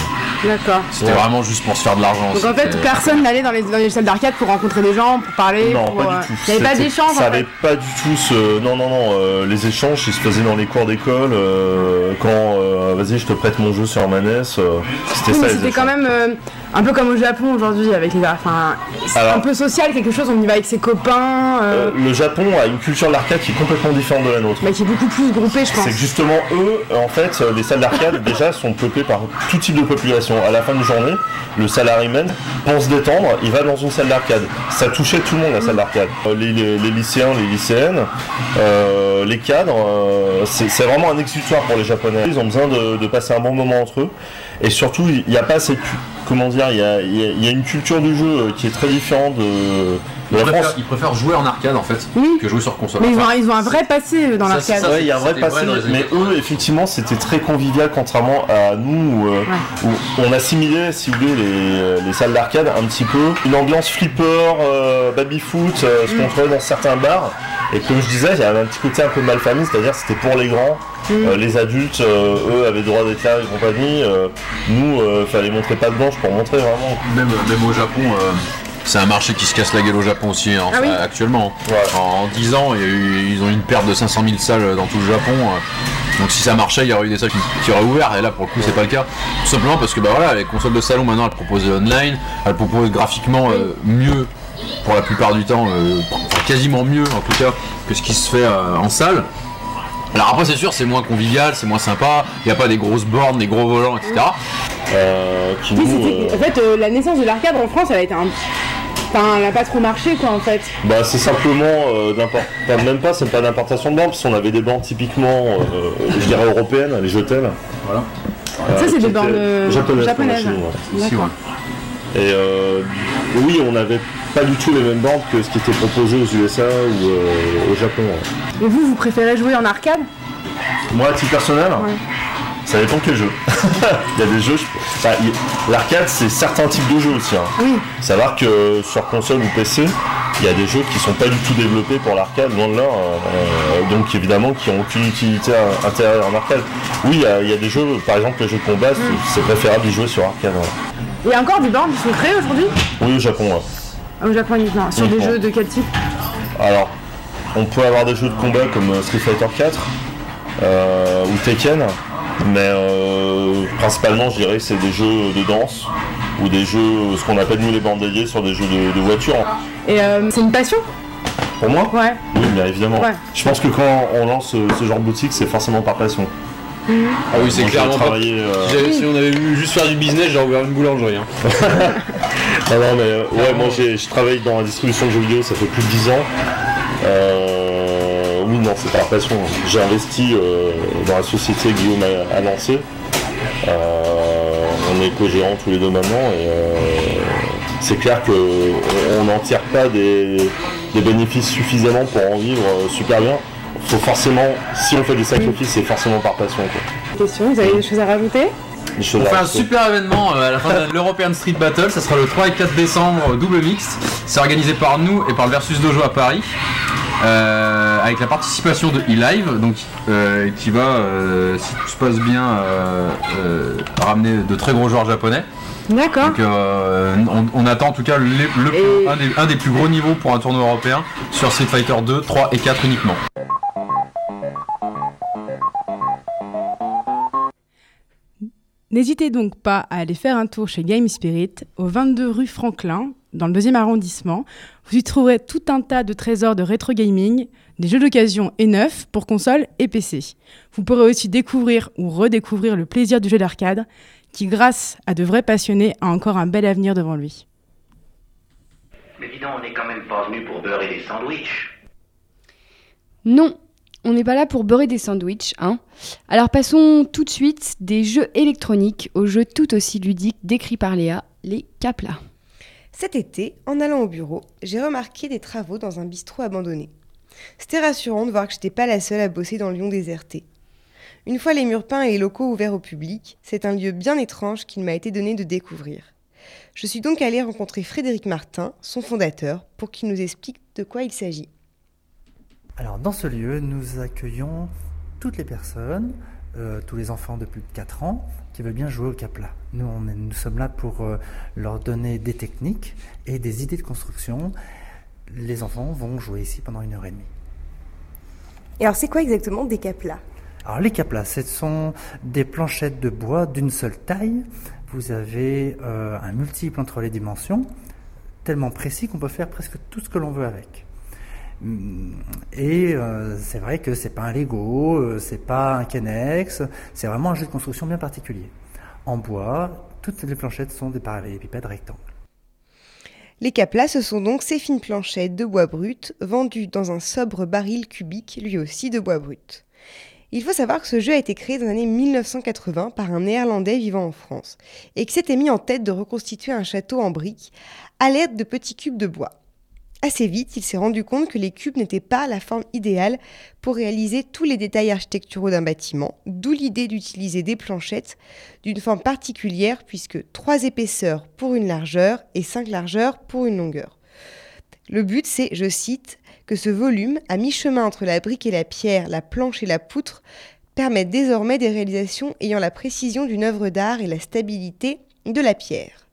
D'accord. C'était vraiment juste pour se faire de l'argent. Donc en fait, C'était- personne n'allait dans les, dans les salles d'arcade pour rencontrer des gens, pour parler. Non, pour, pas euh, du tout. Il n'y avait pas d'échange Ça en avait fait. pas du tout ce. Non, non, non. euh, les échanges, ils se faisaient dans les cours d'école. euh, quand, euh, vas-y, je te prête mon jeu sur ma NES. euh, c'était Oui, ça mais les c'était échanges. quand même euh, un peu comme au Japon aujourd'hui avec les enfin c'est un peu social quelque chose on y va avec ses copains euh, Euh, le Japon a une culture de l'arcade qui est complètement différente de la nôtre. mais qui est beaucoup plus groupée je pense. C'est que justement eux, euh, en fait, les salles d'arcade (laughs) déjà sont peuplées par tout type de population. À la fin de journée, le salaryman pense se détendre, il va dans une salle d'arcade. Ça touchait tout le monde la salle d'arcade. Les, les- les lycéens, les lycéennes, euh, les cadres, c'est vraiment un exutoire pour les Japonais. Ils ont besoin de, de passer un bon moment entre eux. Et surtout, il n'y a pas cette, comment dire, il y a, il y a- il y a une culture du jeu euh, qui est très différente de, la préfèrent, France. ils préfèrent jouer en arcade en fait que jouer sur console. Mais ils ont, Enfin, ils ont un vrai passé euh, dans l'arcade. c'est Ouais, il y a un vrai passé, mais eux, effectivement, c'était très convivial, contrairement à nous, où, euh, où on assimilait, si vous voulez, les, les salles d'arcade un petit peu. Une ambiance flipper, euh, baby-foot, euh, ce qu'on trouvait dans certains bars. Et comme je disais, il y avait un petit côté un peu mal famille, c'est-à-dire que c'était pour les grands. Euh, les adultes, euh, eux, avaient le droit d'être là et compagnie. Euh, nous, euh, fallait montrer pas de blanche pour montrer vraiment. Même, même au Japon, euh, c'est un marché qui se casse la gueule au Japon aussi hein, Ah oui. actuellement. En, en 10 ans, il y a eu- ils ont eu une perte de 500 000 salles dans tout le Japon. euh. Donc si ça marchait, il y aurait eu des salles qui, qui auraient ouvert. Et là, pour le coup, c'est pas le cas. Tout simplement parce que bah voilà, les consoles de salon maintenant, elles proposent online, elles proposent graphiquement euh, mieux pour la plupart du temps, euh, enfin, quasiment mieux en tout cas que ce qui se fait euh, en salle. Alors après c'est sûr c'est moins convivial, c'est moins sympa, il n'y a pas des grosses bornes, des gros volants, etc. Euh, qui Oui, nous, c'était- euh, En fait, euh, la naissance de l'arcade en France, elle a été un. Enfin, elle a pas trop marché quoi en fait. Bah c'est simplement euh, d'import- enfin, même pas c'est pas d'importation de bandes parce qu'on avait des bandes typiquement euh, je dirais européennes, les jetels. Voilà. Ça, c'est des bornes, japonaises. pour japonaises. Ici, ouais. Et euh, oui on n'avait pas du tout les mêmes bandes que ce qui était proposé aux USA ou euh, au Japon. ouais. Et vous, vous préférez jouer en arcade? Moi à titre personnel, ça dépend quel jeu. (laughs) il y a des jeux, je- enfin, il- l'arcade c'est certains types de jeux aussi. hein. Oui. Savoir que sur console ou PC, il y a des jeux qui sont pas du tout développés pour l'arcade, loin de là, euh, donc évidemment qui ont aucune utilité à- intérieure en arcade. Oui, il y, a- il y a des jeux, par exemple les jeux de combat, c'est- c'est préférable d'y jouer sur arcade. ouais. Il y a encore des bornes qui sont créées aujourd'hui? Oui, au Japon. ouais. Au Japon uniquement. Sur des jeux de quel type Alors, on peut avoir des jeux de combat comme euh, Street Fighter 4 euh, ou Tekken, mais euh, principalement, je dirais que c'est des jeux de danse ou des jeux, ce qu'on appelle nous les bandes dédiées sur des jeux de, de voiture. Et euh, c'est une passion Pour moi? Ouais. Oui, bien évidemment. Ouais. Je pense que quand on lance ce, ce genre de boutique, c'est forcément par passion. Ah oui, c'est clairement pas- euh, Si, on avait voulu juste faire du business, j'aurais ouvert une boulangerie. hein. (laughs) Non, non, mais euh, ouais, moi j'ai je travaille dans la distribution de jeux vidéo, ça fait plus de 10 ans. Euh, oui, non, c'est par passion. J'ai investi dans la société que Guillaume a, a lancée. On est co-gérants tous les deux maintenant et c'est clair qu'on n'en tire pas des, des bénéfices suffisamment pour en vivre super bien. Faut forcément, si on fait des sacrifices, c'est forcément par passion. Quoi. Question, vous avez des choses à rajouter On fait un super événement euh, à la fin de l'European Street Battle, ça sera le 3 et 4 décembre, euh, double mixte. C'est organisé par nous et par le Versus Dojo à Paris. euh, avec la participation de eLive, donc euh, qui va, euh, si tout se passe bien, euh, euh, ramener de très gros joueurs japonais. D'accord. Donc euh, on, on attend en tout cas les- le- un, des, un des plus gros niveaux pour un tournoi européen sur Street Fighter 2, 3 et 4 uniquement. N'hésitez donc pas à aller faire un tour chez Game Spirit, au 22 rue Franklin, dans le deuxième arrondissement. Vous y trouverez tout un tas de trésors de rétro gaming, des jeux d'occasion et neufs pour consoles et PC. Vous pourrez aussi découvrir ou redécouvrir le plaisir du jeu d'arcade, qui grâce à de vrais passionnés a encore un bel avenir devant lui. Mais dis donc, on n'est quand même pas venu pour beurrer des sandwichs. Non, on n'est pas là pour beurrer des sandwichs, hein. Alors passons tout de suite des jeux électroniques aux jeux tout aussi ludiques décrits par Léa, les Capla. Cet été, en allant au bureau, j'ai remarqué des travaux dans un bistrot abandonné. C'était rassurant de voir que j'étais pas la seule à bosser dans Lyon déserté. Une fois les murs peints et les locaux ouverts au public, c'est un lieu bien étrange qu'il m'a été donné de découvrir. Je suis donc allée rencontrer Frédéric Martin, son fondateur, pour qu'il nous explique de quoi il s'agit. Alors dans ce lieu, nous accueillons toutes les personnes, euh, tous les enfants de plus de 4 ans qui veulent bien jouer au capla. Nous, on est- nous sommes là pour euh, leur donner des techniques et des idées de construction. Les enfants vont jouer ici pendant une heure et demie. Et alors, c'est quoi exactement des caplas Alors les caplas, ce sont des planchettes de bois d'une seule taille. Vous avez euh, un multiple entre les dimensions, tellement précis qu'on peut faire presque tout ce que l'on veut avec. Hum, Et euh, c'est vrai que c'est pas un Lego, euh, c'est pas un Kenex, c'est vraiment un jeu de construction bien particulier. En bois, toutes les planchettes sont des parallélépipèdes rectangles. Les caplas, ce sont donc ces fines planchettes de bois brut vendues dans un sobre baril cubique, lui aussi de bois brut. Il faut savoir que ce jeu a été créé dans l'année 1980 par un néerlandais vivant en France et qui s'était mis en tête de reconstituer un château en briques à l'aide de petits cubes de bois. Assez vite, il s'est rendu compte que les cubes n'étaient pas la forme idéale pour réaliser tous les détails architecturaux d'un bâtiment, d'où l'idée d'utiliser des planchettes d'une forme particulière puisque trois épaisseurs pour une largeur et cinq largeurs pour une longueur. Le but, c'est, je cite, que ce volume, à mi-chemin entre la brique et la pierre, la planche et la poutre, permette désormais des réalisations ayant la précision d'une œuvre d'art et la stabilité de la pierre.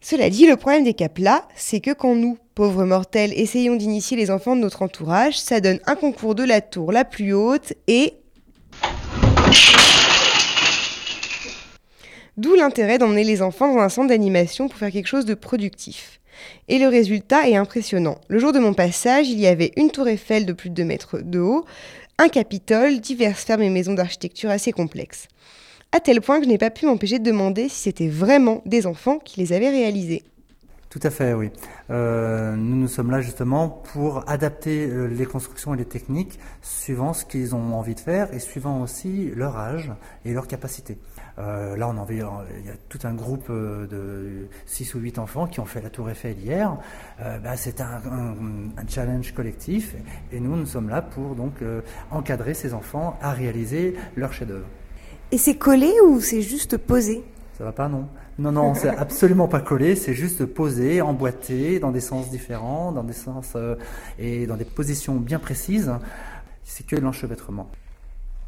Cela dit, le problème des caplas, c'est que quand nous, pauvres mortels, essayons d'initier les enfants de notre entourage, ça donne un concours de la tour la plus haute et... D'où l'intérêt d'emmener les enfants dans un centre d'animation pour faire quelque chose de productif. Et le résultat est impressionnant. Le jour de mon passage, il y avait une tour Eiffel de plus de 2 mètres de haut, un Capitole, diverses fermes et maisons d'architecture assez complexes. À tel point que je n'ai pas pu m'empêcher de demander si c'était vraiment des enfants qui les avaient réalisés. Tout à fait, oui. Euh, nous nous sommes là justement pour adapter euh, les constructions et les techniques suivant ce qu'ils ont envie de faire et suivant aussi leur âge et leur capacité. Euh, là, on en vit- il y a tout un groupe euh, de 6 ou 8 enfants qui ont fait la Tour Eiffel hier. Euh, bah, c'est un, un- un challenge collectif et nous, nous sommes là pour donc encadrer ces enfants à réaliser leur chef-d'œuvre. Et c'est collé ou c'est juste posé? Ça va pas, non? Non, non, c'est (laughs) absolument pas collé, c'est juste posé, emboîté, dans des sens différents, dans des sens euh, et dans des positions bien précises. C'est que l'enchevêtrement.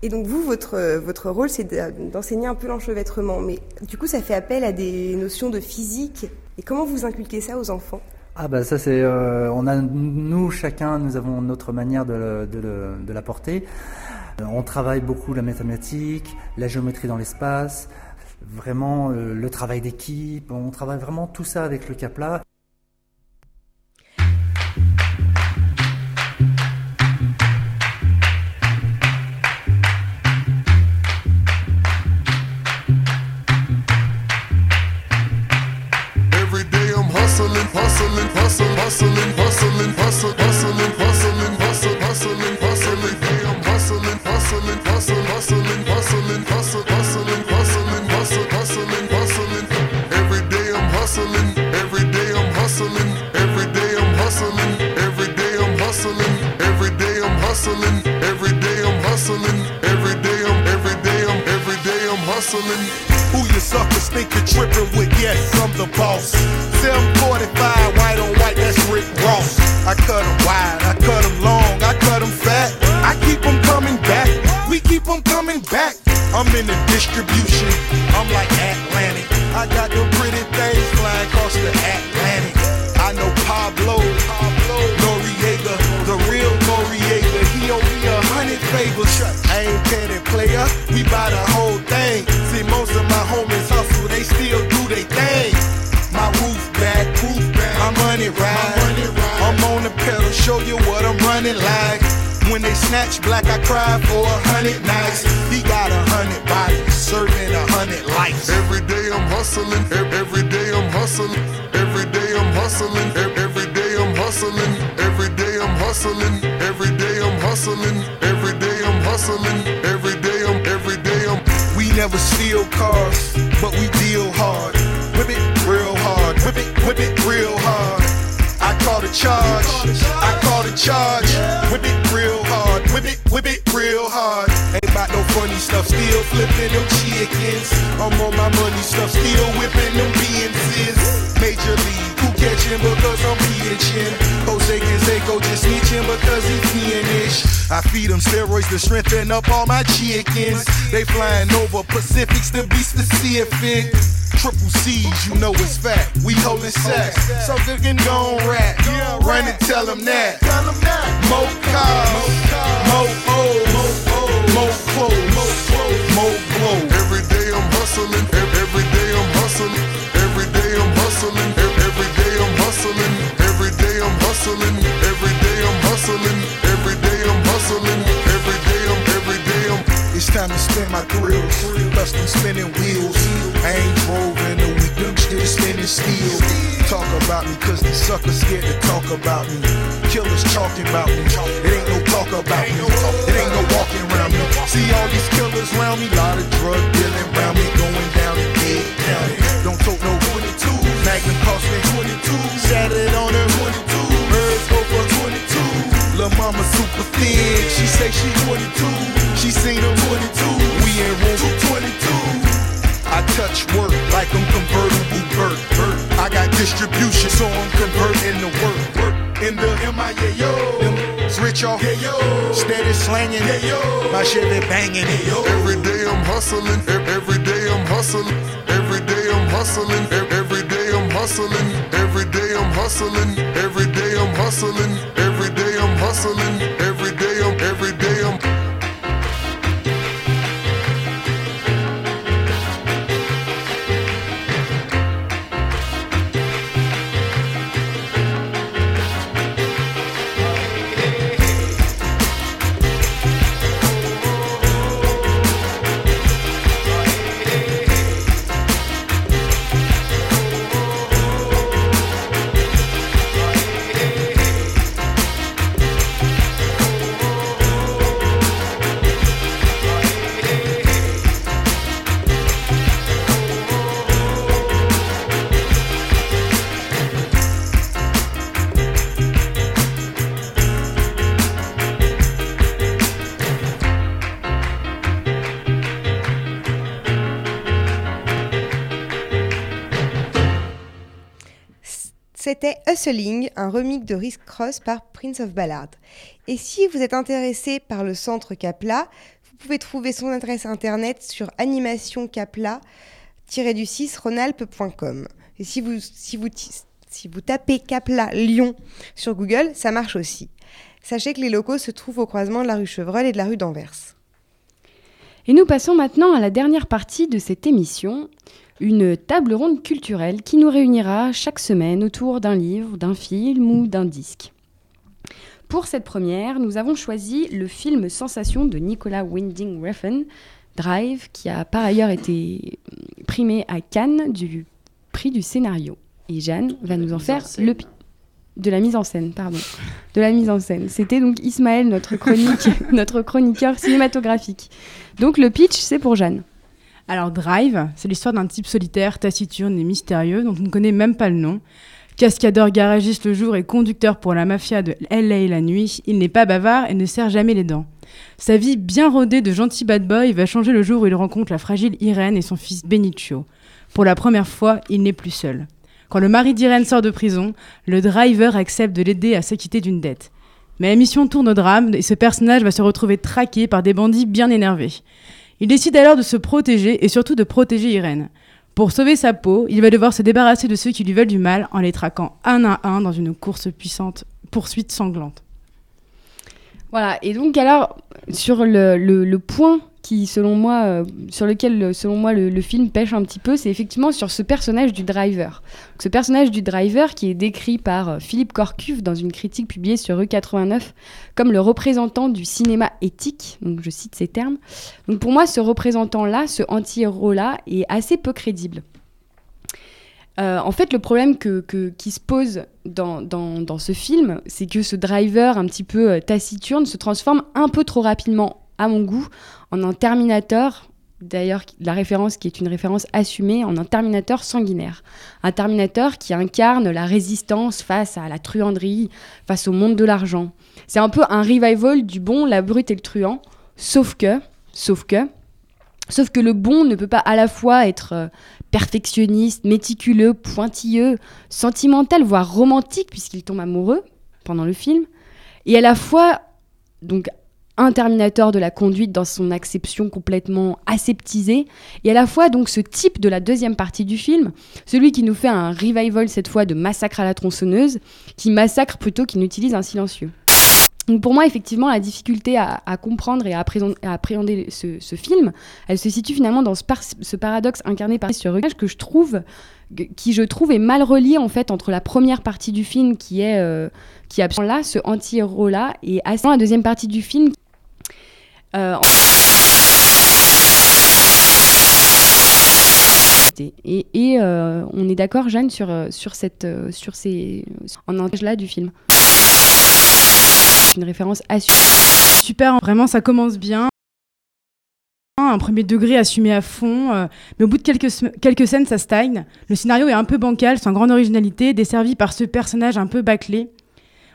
Et donc vous, votre, euh, votre rôle, c'est de- d'enseigner un peu l'enchevêtrement. Mais du coup, ça fait appel à des notions de physique. Et comment vous inculquez ça aux enfants? Ah bah ça c'est, euh, on a nous chacun, nous avons notre manière de, le- de, de l'apporter. Euh, On travaille beaucoup la mathématique, la géométrie dans l'espace, vraiment le travail d'équipe. On travaille vraiment tout ça avec le Capla. hustling, hustling, hustling, hustling, hustling, hustling, hustling, hustling. To strengthen up all my chickens. They flying over Pacifics to be specific. Triple C's, you know it's fat. We holding sacks. So they can go on rap. Run and tell them that. Mo cars, mo O's, mo clothes, mo clothes. Every day I'm hustling, ev- every day I'm hustling, every day I'm hustling, every day I'm hustling, every day I'm hustling, every day I'm hustling, every day I'm hustling, It's time to spin my thrills, custom spinning wheels. I ain't drove in a week, them still spinning steel. Talk about me, cause these suckers scared to talk about me. Killers talking about me, it ain't no talk about me. It ain't no walking around me. See all these killers around me, lot of drug dealing around me, going down in dead county. Don't talk no 22, Magnum cost me 22. Saturday on 22. Lil' mama super thick, she say she 22. She seen her 22, we in room 22. I touch work like I'm convertible Burt. Burt. I got distribution, so I'm converting the work. work. In the MIA, yo. It's rich off, yeah, yo. Steady slanging, yeah, yo. My Chevy banging, yeah, yo. Every day I'm hustling, every day I'm hustling, every day I'm hustling, every day I'm hustling, every day I'm hustling, every day I'm hustling, every day I'm hustling, C'était Hustling, un remix de Risk Cross par Prince of Ballard. Et si vous êtes intéressé par le centre Capla, vous pouvez trouver son adresse internet sur animationcapla-du6 ronalp.com. Et si vous, si, vous, si vous tapez Capla Lyon sur Google, ça marche aussi. Sachez que les locaux se trouvent au croisement de la rue Chevreul et de la rue d'Anvers. Et nous passons maintenant à la dernière partie de cette émission, une table ronde culturelle qui nous réunira chaque semaine autour d'un livre, d'un film ou d'un disque. Pour cette première, nous avons choisi le film Sensation de Nicolas Winding Refn, Drive, qui a par ailleurs été primé à Cannes du prix du scénario. Et Jeanne va nous en faire le pi- de la mise en scène, pardon, de la mise en scène. C'était donc Ismaël, notre chronique, (laughs) notre chroniqueur cinématographique. Donc le pitch, c'est pour Jeanne. Alors Drive, c'est l'histoire d'un type solitaire, taciturne et mystérieux dont on ne connaît même pas le nom. Cascadeur garagiste le jour et conducteur pour la mafia de LA la nuit, il n'est pas bavard et ne serre jamais les dents. Sa vie bien rodée de gentil bad boy va changer le jour où il rencontre la fragile Irène et son fils Benicio. Pour la première fois, il n'est plus seul. Quand le mari d'Irène sort de prison, le driver accepte de l'aider à s'acquitter d'une dette. Mais la mission tourne au drame et ce personnage va se retrouver traqué par des bandits bien énervés. Il décide alors de se protéger et surtout de protéger Irène. Pour sauver sa peau, il va devoir se débarrasser de ceux qui lui veulent du mal en les traquant un à un dans une course puissante, poursuite sanglante. Voilà, et donc alors, sur le, le- le point qui, selon moi, euh, sur lequel, selon moi, le, film pêche un petit peu, c'est effectivement sur ce personnage du driver. Ce personnage du driver qui est décrit par euh, Philippe Corcuve dans une critique publiée sur Rue 89 comme le représentant du cinéma éthique, donc je cite ces termes. Donc pour moi, ce représentant-là, ce anti-héros-là, est assez peu crédible. Euh, en fait, le problème que, qui se pose dans, dans- dans ce film, c'est que ce driver un petit peu taciturne se transforme un peu trop rapidement, à mon goût, en un Terminator. D'ailleurs, la référence qui est une référence assumée en un Terminator sanguinaire. Un Terminator qui incarne la résistance face à la truanderie, face au monde de l'argent. C'est un peu un revival du bon, la brute et le truand. Sauf que, Sauf que, sauf que le bon ne peut pas à la fois être euh, perfectionniste, méticuleux, pointilleux, sentimental, voire romantique, puisqu'il tombe amoureux pendant le film, et à la fois donc un terminateur de la conduite dans son acception complètement aseptisée, et à la fois donc ce type de la deuxième partie du film, celui qui nous fait un revival cette fois de Massacre à la tronçonneuse, qui massacre plutôt qu'il n'utilise un silencieux. Donc pour moi, effectivement, la difficulté à, comprendre et à, appréhender, ce, film, elle se situe finalement dans ce, par- ce paradoxe incarné par ce regard que je trouve, qui je trouve est mal relié en fait entre la première partie du film qui est euh, qui est là, ce anti-héros là, et à la deuxième partie du film. Euh, Et, euh, on est d'accord, Jeanne, sur, euh, cette, sur ces. en un là du film. Une référence assumée. Super, vraiment, ça commence bien. Un premier degré assumé à fond, mais au bout de quelques, quelques scènes, ça stagne. Le scénario est un peu bancal, sans grande originalité, desservi par ce personnage un peu bâclé.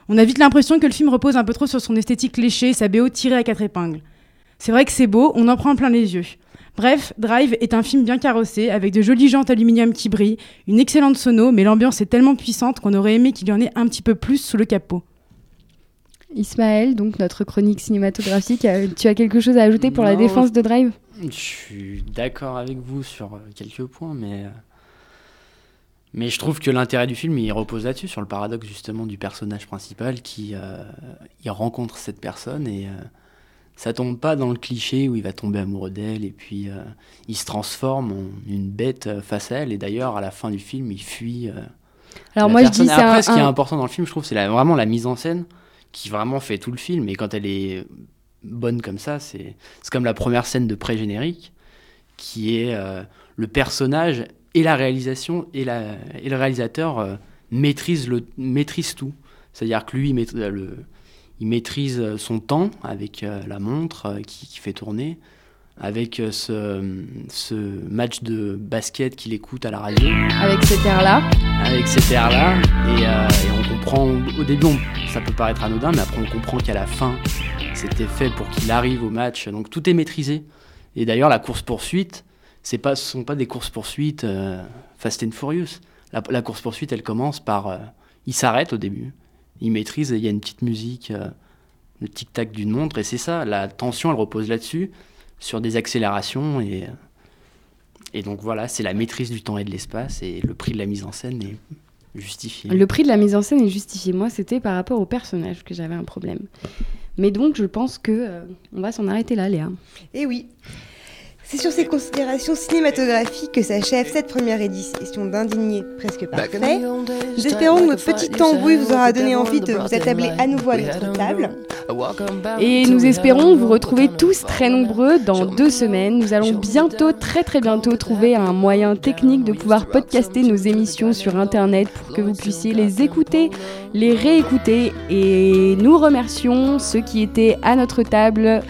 On a vite l'impression que le film repose un peu trop sur son esthétique léchée, sa BO tirée à quatre épingles. C'est vrai que c'est beau, on en prend plein les yeux. Bref, Drive est un film bien carrossé, avec de jolies jantes aluminium qui brillent, une excellente sono, mais l'ambiance est tellement puissante qu'on aurait aimé qu'il y en ait un petit peu plus sous le capot. Ismaël, donc notre chronique cinématographique, euh, tu as quelque chose à ajouter pour la défense de Drive? Je suis d'accord avec vous sur euh, quelques points, mais. euh, Mais je trouve que l'intérêt du film, il repose là-dessus, sur le paradoxe justement du personnage principal qui euh, il rencontre cette personne et euh, ça tombe pas dans le cliché où il va tomber amoureux d'elle et puis euh, il se transforme en une bête euh, face à elle. Et d'ailleurs, à la fin du film, il fuit. euh, Alors moi, je dis, Et Après, un- ce qui est important dans le film, je trouve, c'est la- vraiment la mise en scène qui vraiment fait tout le film. Et quand elle est bonne comme ça, c'est c'est comme la première scène de pré-générique qui est euh, le personnage et la réalisation et, la, et le réalisateur maîtrisent, le, maîtrisent tout. C'est-à-dire que lui, il maîtrise, le, il maîtrise son temps avec euh, la montre euh, qui, qui fait tourner, avec euh, ce, ce match de basket qu'il écoute à la radio. Avec cet air-là. Avec cet air-là. Et, euh, et on comprend, au début, on- ça peut paraître anodin, mais après on comprend qu'à la fin, c'était fait pour qu'il arrive au match. Donc tout est maîtrisé. Et d'ailleurs, la course-poursuite, pas, ce sont pas des courses-poursuites euh, Fast and Furious. La, la course-poursuite, elle commence par. euh, il s'arrête au début. Il maîtrise, il y a une petite musique, euh, le tic-tac d'une montre, et c'est ça. La tension, elle repose là-dessus, sur des accélérations. Et, euh, et donc voilà, c'est la maîtrise du temps et de l'espace, et le prix de la mise en scène est justifié. Le prix de la mise en scène est justifié. Moi, c'était par rapport au personnage que j'avais un problème. Mais donc, je pense que euh, on va s'en arrêter là, Léa. Et oui. C'est sur ces considérations cinématographiques que s'achève cette première édition. d'Indigné presque parfait. Nous espérons que notre petite tambouille vous aura donné envie de vous attabler à nouveau à notre table. Et nous espérons vous retrouver tous très nombreux dans deux semaines. Nous allons bientôt, très très bientôt, trouver un moyen technique de pouvoir podcaster nos émissions sur Internet pour que vous puissiez les écouter, les réécouter. Et nous remercions ceux qui étaient à notre table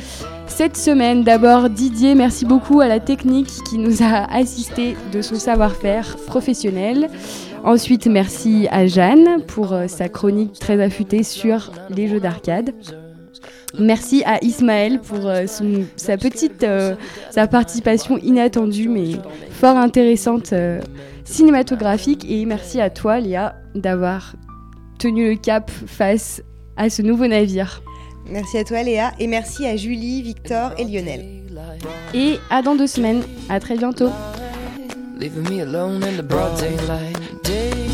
cette semaine. D'abord Didier, merci beaucoup à la technique qui nous a assisté de son savoir-faire professionnel. Ensuite, merci à Jeanne pour euh, sa chronique très affûtée sur les jeux d'arcade. Merci à Ismaël pour euh, sa petite euh, sa participation inattendue mais fort intéressante cinématographique et merci à toi Léa d'avoir tenu le cap face à ce nouveau navire. Merci à toi Léa et merci à Julie, Victor et Lionel. Et à dans deux semaines. À très bientôt. Leaving me alone in the broad daylight. Daylight.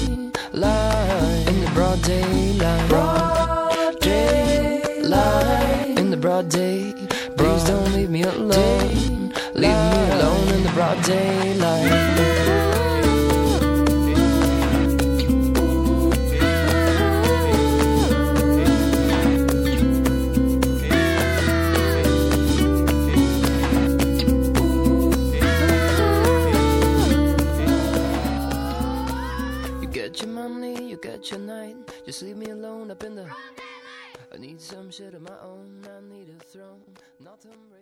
In the broad daylight. Broad daylight. In the broad day. Please don't leave me alone. Leave me alone in the broad daylight. Your night. Just leave me alone up in the. I need some shit of my own. I need a throne. Nothing.